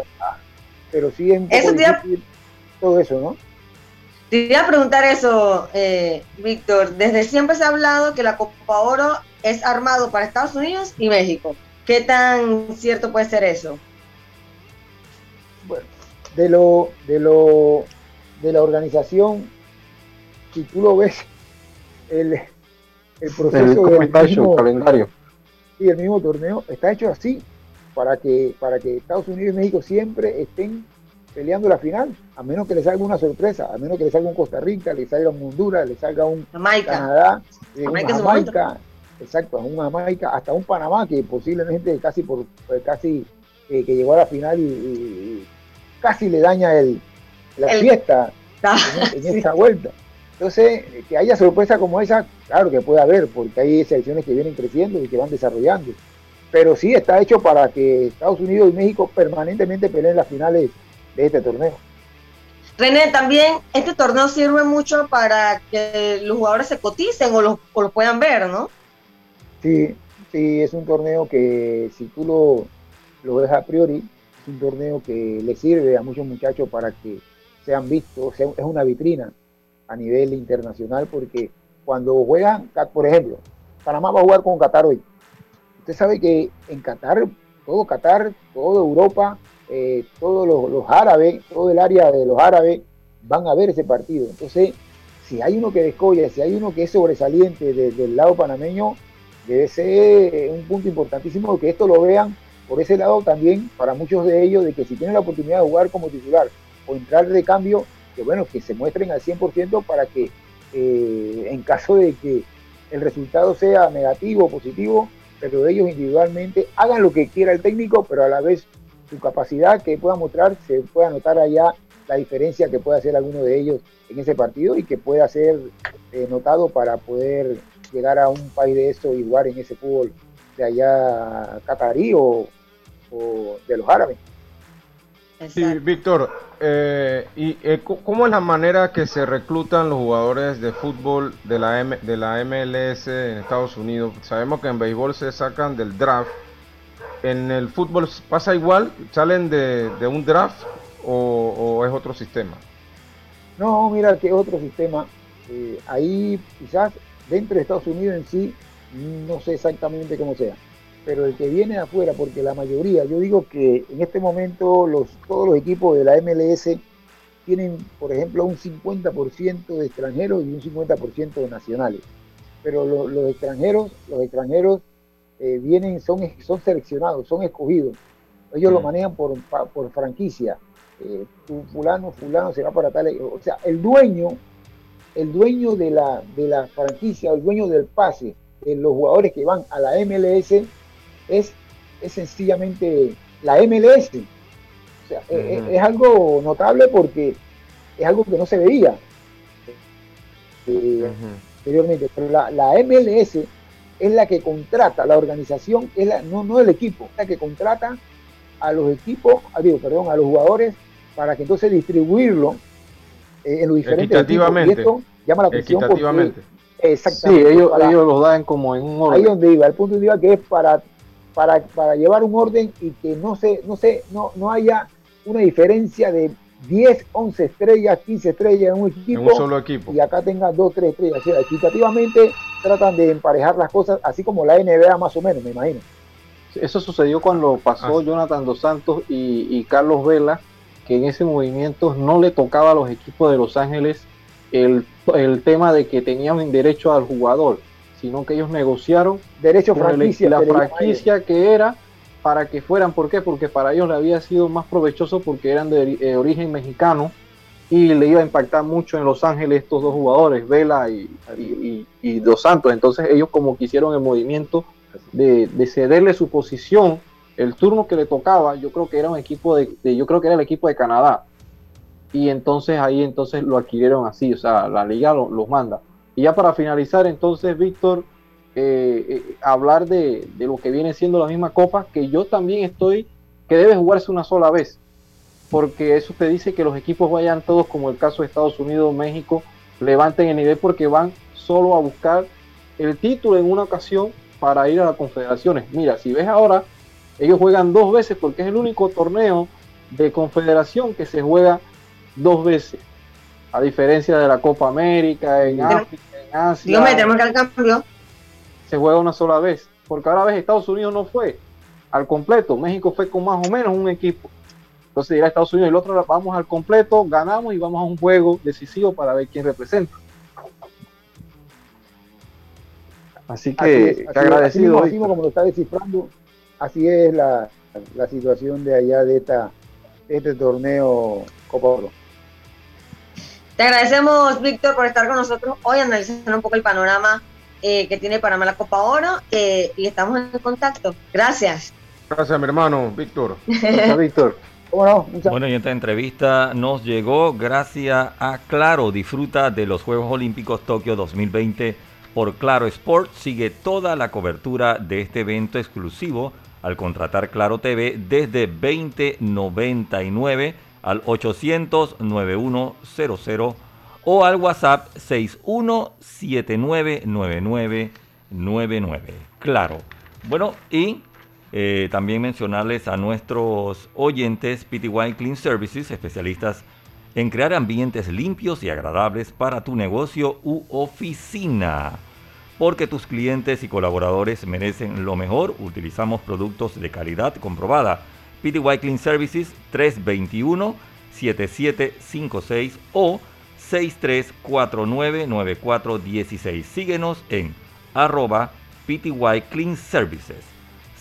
pero sí es un poco difícil todo eso, ¿no? Te iba a preguntar eso, eh, Víctor. Desde siempre se ha hablado que la Copa Oro es armado para Estados Unidos y México. ¿Qué tan cierto puede ser eso? Bueno, de lo, de lo, de la organización, si tú lo ves, el, el proceso del mismo, calendario. y el mismo torneo está hecho así para que, para que Estados Unidos y México siempre estén peleando la final, a menos que le salga una sorpresa, a menos que le salga un Costa Rica, le salga un Honduras, le salga un Canadá, eh, Jamaica, exacto, un Jamaica, hasta un Panamá que posiblemente casi por casi eh, que llegó a la final y, casi le daña el, la fiesta ah, en, esta vuelta. Entonces, que haya sorpresa como esa, claro que puede haber, porque hay selecciones que vienen creciendo y que van desarrollando. Pero sí está hecho para que Estados Unidos y México permanentemente peleen las finales de este torneo. René, también este torneo sirve mucho para que los jugadores se coticen o los, puedan ver, ¿no? Sí, sí, es un torneo que si tú lo, lo ves a priori, es un torneo que le sirve a muchos muchachos para que sean vistos, es una vitrina a nivel internacional porque cuando juegan, por ejemplo, Panamá va a jugar con Qatar hoy. Usted sabe que en Qatar, todo Qatar, toda Europa, eh, todos los, árabes, todo el área de los árabes van a ver ese partido. Entonces, si hay uno que descolla, si hay uno que es sobresaliente del lado panameño, debe ser un punto importantísimo que esto lo vean por ese lado también para muchos de ellos, de que si tienen la oportunidad de jugar como titular o entrar de cambio, que bueno, que se muestren al 100% para que eh, en caso de que el resultado sea negativo o positivo, pero ellos individualmente hagan lo que quiera el técnico, pero a la vez su capacidad que pueda mostrar, se pueda notar allá la diferencia que puede hacer alguno de ellos en ese partido y que pueda ser eh, notado para poder llegar a un país de eso y jugar en ese fútbol de allá catarí o, de los árabes. Sí, Víctor, eh, ¿y eh, cómo es la manera que se reclutan los jugadores de fútbol de la, de la MLS en Estados Unidos? Sabemos que en béisbol se sacan del draft ¿En el fútbol pasa igual? ¿Salen de, un draft o, es otro sistema? No, mira que es otro sistema. Eh, ahí quizás dentro de Estados Unidos en sí, no sé exactamente cómo sea. Pero el que viene de afuera, porque la mayoría, yo digo que en este momento los, todos los equipos de la MLS tienen, por ejemplo, un 50% de extranjeros y un 50% de nacionales. Pero los extranjeros, los extranjeros eh, vienen, son, son seleccionados, son escogidos. Ellos lo manejan por, por franquicia. Eh, fulano, fulano se va para tal. O sea, el dueño, el dueño de la, de la franquicia, el dueño del pase, de los jugadores que van a la MLS, es, es sencillamente la MLS. O sea, es, algo notable porque es algo que no se veía eh, anteriormente. Pero la, la MLS es la que contrata, la organización es la, no, no el equipo, es la que contrata a los equipos, a, ah, digo, perdón, a los jugadores para que entonces distribuirlo eh, en los diferentes equipos. Y esto llama la atención porque exactamente. Sí, ellos, ellos lo dan como en un orden. Ahí donde iba, el punto de iba que es para, para, para llevar un orden y que no se, no se, no, no haya una diferencia de 10, 11 estrellas, 15 estrellas en un equipo. En un solo equipo. Y acá tenga 2, 3 estrellas. O sea, equitativamente tratan de emparejar las cosas, así como la NBA más o menos, me imagino. Eso sucedió cuando pasó ah. Jonathan Dos Santos y, Carlos Vela, que en ese movimiento no le tocaba a los equipos de Los Ángeles el, tema de que tenían derecho al jugador, sino que ellos negociaron derecho franquicia, la franquicia que era para que fueran, ¿por qué? Porque para ellos le había sido más provechoso porque eran de eh, origen mexicano y le iba a impactar mucho en Los Ángeles estos dos jugadores, Vela y, Dos Santos. Entonces ellos como que hicieron el movimiento de, cederle su posición, el turno que le tocaba, yo creo que era un equipo de, yo creo que era el equipo de Canadá. Y entonces ahí entonces lo adquirieron así, o sea, la liga los manda. Y ya para finalizar, entonces, Víctor, eh, eh, hablar de, de, lo que viene siendo la misma copa, que yo también estoy, que debe jugarse una sola vez porque eso te dice que los equipos vayan todos, como el caso de Estados Unidos, México, levanten el nivel porque van solo a buscar el título en una ocasión para ir a las confederaciones. Mira, si ves ahora, ellos juegan dos veces porque es el único torneo de confederación que se juega dos veces, a diferencia de la Copa América, en África, en Asia. Se juega una sola vez, porque ahora ves, Estados Unidos no fue al completo, México fue con más o menos un equipo. Entonces irá a Estados Unidos y el otro vamos al completo, ganamos y vamos a un juego decisivo para ver quién representa. Así que, agradecido. Así, como lo está descifrando, así es la, situación de allá de esta, este torneo Copa Oro. Te agradecemos, Víctor, por estar con nosotros hoy analizando un poco el panorama eh, que tiene Panamá la Copa Oro eh, y estamos en contacto. Gracias. Gracias, mi hermano, Víctor. Gracias, Víctor. Bueno, y esta entrevista nos llegó gracias a Claro. Disfruta de los Juegos Olímpicos Tokio 2020 por Claro Sport. Sigue toda la cobertura de este evento exclusivo al contratar Claro TV desde 2099 al 800 9100 o al WhatsApp 61799999. Claro. Bueno, y eh, también mencionarles a nuestros oyentes PTY Clean Services, especialistas en crear ambientes limpios y agradables para tu negocio u oficina. Porque tus clientes y colaboradores merecen lo mejor, utilizamos productos de calidad comprobada. PTY Clean Services 321-7756 o 63499416. Síguenos en arroba PTY Clean Services.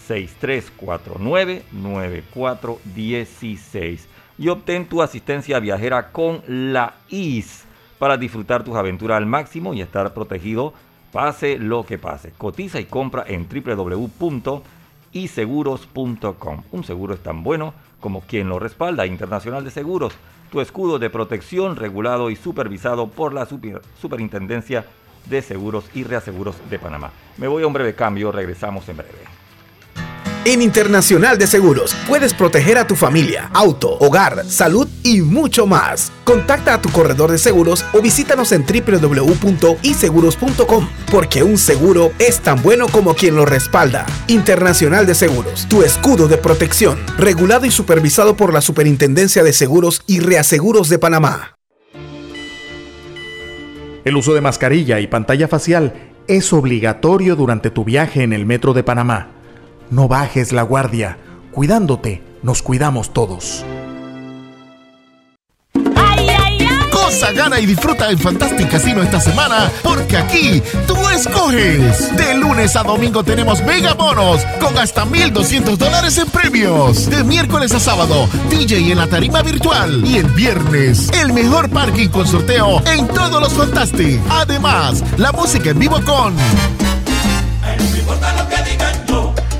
6349-9416 y obtén tu asistencia viajera con la IS para disfrutar tus aventuras al máximo y estar protegido pase lo que pase. Cotiza y compra en www.iseguros.com. Un seguro es tan bueno como quien lo respalda. Internacional de Seguros, tu escudo de protección regulado y supervisado por la Superintendencia de Seguros y Reaseguros de Panamá. Me voy a un breve cambio, regresamos en breve. En Internacional de Seguros puedes proteger a tu familia, auto, hogar, salud y mucho más. Contacta a tu corredor de seguros o visítanos en www.iseguros.com porque un seguro es tan bueno como quien lo respalda. Internacional de Seguros, tu escudo de protección, regulado y supervisado por la Superintendencia de Seguros y Reaseguros de Panamá. El uso de mascarilla y pantalla facial es obligatorio durante tu viaje en el metro de Panamá. No bajes la guardia. Cuidándote, nos cuidamos todos. Cosa gana y disfruta en Fantastic Casino esta semana, porque aquí tú escoges. De lunes a domingo tenemos mega bonos con hasta 1,200 dólares en premios. De miércoles a sábado, DJ en la tarima virtual. Y el viernes, el mejor parking con sorteo en todos los Fantastic. Además, la música en vivo con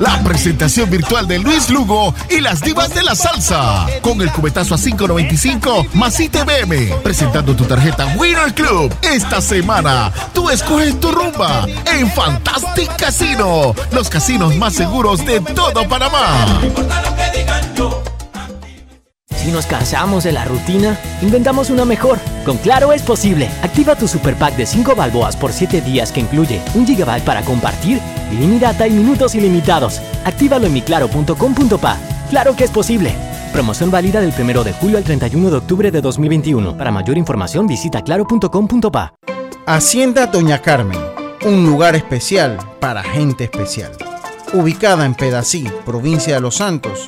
la presentación virtual de Luis Lugo y las divas de la salsa. Con el cubetazo a 5.95 más ITBM. Presentando tu tarjeta Winner Club. Esta semana, tú escoges tu rumba en Fantastic Casino. Los casinos más seguros de todo Panamá. Si nos cansamos de la rutina, inventamos una mejor. Con Claro es posible. Activa tu super pack de 5 balboas por 7 días que incluye un gigabyte para compartir, ilimitada y minutos ilimitados. Actívalo en miclaro.com.pa. Claro que es posible. Promoción válida del 1 de julio al 31 de octubre de 2021. Para mayor información visita claro.com.pa. Hacienda Doña Carmen, un lugar especial para gente especial. Ubicada en Pedací, provincia de Los Santos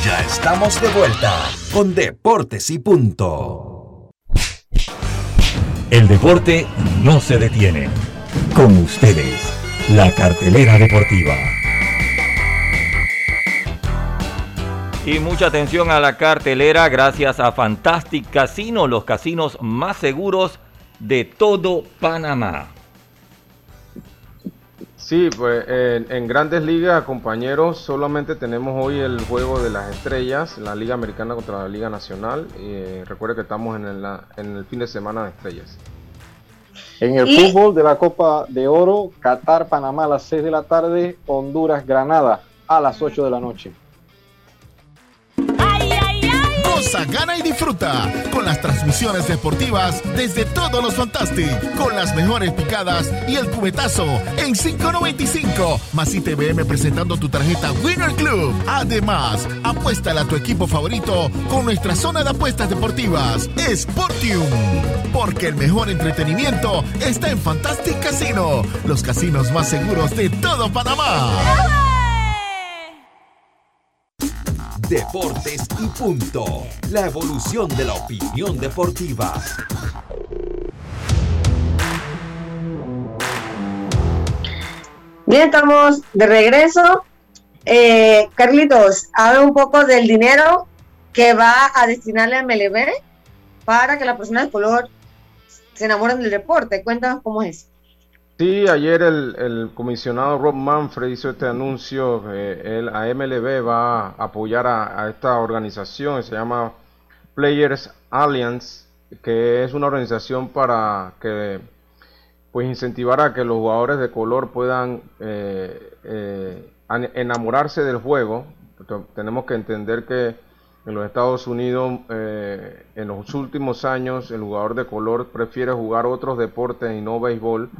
Ya estamos de vuelta con Deportes y Punto. El deporte no se detiene. Con ustedes, la cartelera deportiva. Y mucha atención a la cartelera gracias a Fantastic Casino, los casinos más seguros de todo Panamá. Sí, pues en, grandes ligas, compañeros, solamente tenemos hoy el juego de las estrellas, la Liga Americana contra la Liga Nacional. Eh, recuerde que estamos en el, en el fin de semana de estrellas. En el fútbol de la Copa de Oro, Qatar, Panamá a las 6 de la tarde, Honduras, Granada a las 8 de la noche gana y disfruta con las transmisiones deportivas desde todos los Fantastic, con las mejores picadas y el cubetazo en 5.95, más ITBM presentando tu tarjeta Winner Club. Además, apuéstale a tu equipo favorito con nuestra zona de apuestas deportivas, Sportium. Porque el mejor entretenimiento está en Fantastic Casino, los casinos más seguros de todo Panamá. Deportes y punto. La evolución de la opinión deportiva. Bien, estamos de regreso. Eh, Carlitos, habla un poco del dinero que va a destinarle a MLB para que las personas de color se enamoren del deporte. Cuéntanos cómo es. Sí, ayer el, comisionado Rob Manfred hizo este anuncio. Eh, el, a MLB va a apoyar a, esta organización, se llama Players Alliance, que es una organización para que pues incentivar a que los jugadores de color puedan eh, eh, enamorarse del juego. Tenemos que entender que en los Estados Unidos en los últimos años el jugador de color prefiere jugar otros deportes y no béisbol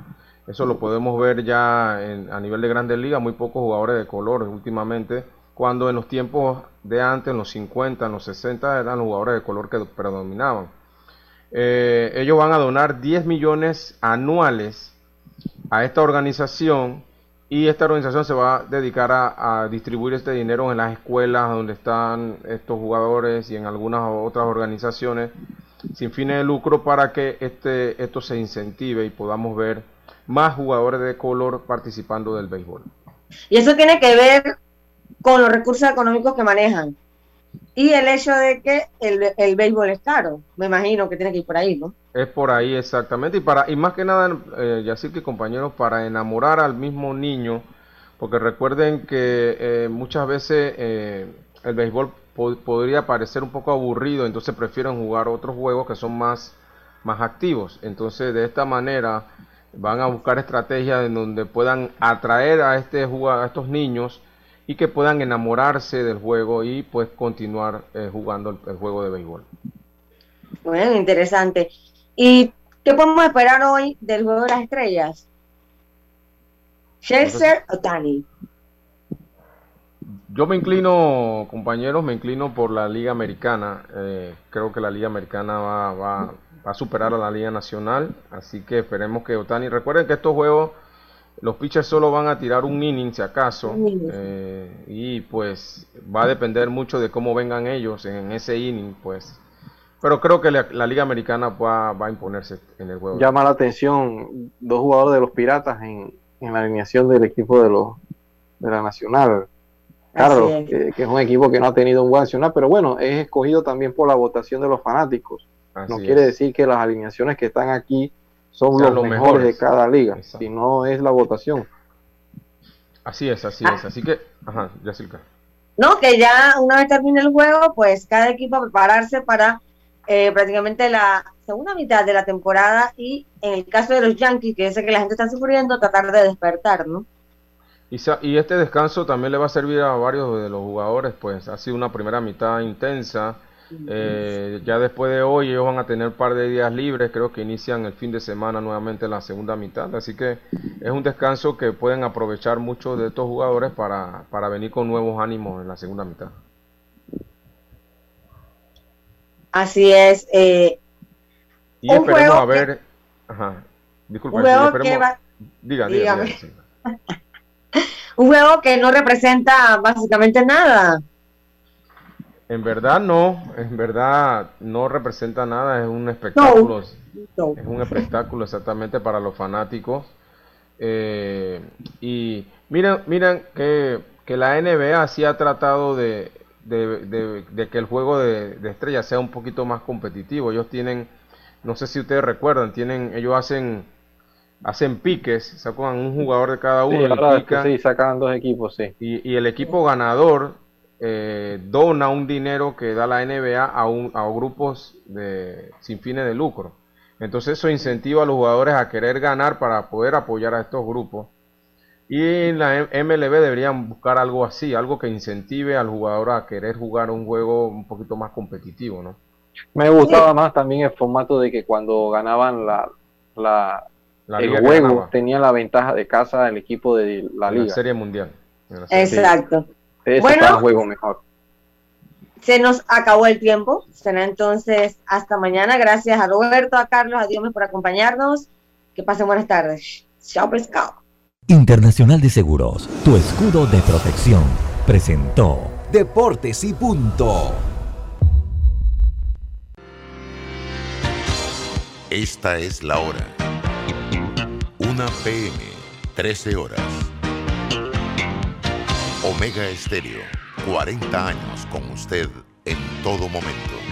eso lo podemos ver ya a nivel de grandes ligas, muy pocos jugadores de color últimamente, cuando en los tiempos de antes, en los 50, en los 60, eran los jugadores de color que predominaban. Eh, ellos van a donar 10 millones anuales a esta organización y esta organización se va a dedicar a, distribuir este dinero en las escuelas donde están estos jugadores y en algunas otras organizaciones sin fines de lucro para que este, esto se incentive y podamos ver más jugadores de color participando del béisbol. Y eso tiene que ver con los recursos económicos que manejan. Y el hecho de que el, el béisbol es caro, me imagino que tiene que ir por ahí, ¿no? Es por ahí exactamente. Y, para, y más que nada, eh, ya sí que compañeros, para enamorar al mismo niño, porque recuerden que eh, muchas veces eh, el béisbol podría parecer un poco aburrido, entonces prefieren jugar otros juegos que son más, más activos. Entonces, de esta manera, van a buscar estrategias en donde puedan atraer a, este, a estos niños y que puedan enamorarse del juego y pues continuar eh, jugando el, juego de béisbol. Bueno, interesante. ¿Y qué podemos esperar hoy del juego de las estrellas? ¿Scherzer o Tani? Yo me inclino, compañeros, me inclino por la Liga Americana. Eh, creo que la Liga Americana va, va, va a superar a la Liga Nacional. Así que esperemos que Otani. Recuerden que estos juegos, los pitchers solo van a tirar un inning si acaso. Eh, y pues va a depender mucho de cómo vengan ellos en ese inning, pues. Pero creo que la, Liga Americana va, a imponerse en el juego. Llama la atención dos jugadores de los Piratas en, la alineación del equipo de los de la Nacional. Carlos, que, que, es un equipo que no ha tenido un buen nacional, pero bueno, es escogido también por la votación de los fanáticos no quiere decir que las alineaciones que están aquí son los, mejores, de cada liga, sino es la votación. Así es, así es. Así que, ajá, Yacirca. No, que ya una vez termine el juego, pues cada equipo a prepararse para eh, prácticamente la segunda mitad de la temporada y en el caso de los Yankees, que sé que la gente está sufriendo, tratar de despertar, ¿no? Y, y este descanso también le va a servir a varios de los jugadores, pues ha sido una primera mitad intensa eh, ya después de hoy ellos van a tener un par de días libres, creo que inician el fin de semana nuevamente la segunda mitad, así que es un descanso que pueden aprovechar muchos de estos jugadores para, venir con nuevos ánimos en la segunda mitad. Así es. Eh, y esperemos a ver. ajá. Disculpa, un juego que va, diga, diga, diga, un juego que no representa básicamente nada. En verdad no, en verdad no representa nada, es un espectáculo, es un espectáculo exactamente para los fanáticos. Eh, y miren, miren que, que, la NBA sí ha tratado de, de, que el juego de, estrellas sea un poquito más competitivo. Ellos tienen, no sé si ustedes recuerdan, tienen, ellos hacen hacen piques, sacan un jugador de cada uno. Sí, sacan dos equipos, sí. Y, y el equipo ganador eh, dona un dinero que da la NBA a, un, a grupos de, sin fines de lucro. Entonces eso incentiva a los jugadores a querer ganar para poder apoyar a estos grupos. Y en la MLB deberían buscar algo así, algo que incentive al jugador a querer jugar un juego un poquito más competitivo, ¿no? Me gustaba más también el formato de que cuando ganaban la, la, el juego tenía la ventaja de casa del equipo de la liga. La serie mundial. Exacto bueno, juego mejor. Se nos acabó el tiempo. Será entonces hasta mañana. Gracias a Roberto, a Carlos, a Dios por acompañarnos. Que pasen buenas tardes. Chao, pescado. Internacional de Seguros, tu escudo de protección, presentó Deportes y Punto. Esta es la hora. Una PM, 13 horas. Omega Estéreo, 40 años con usted en todo momento.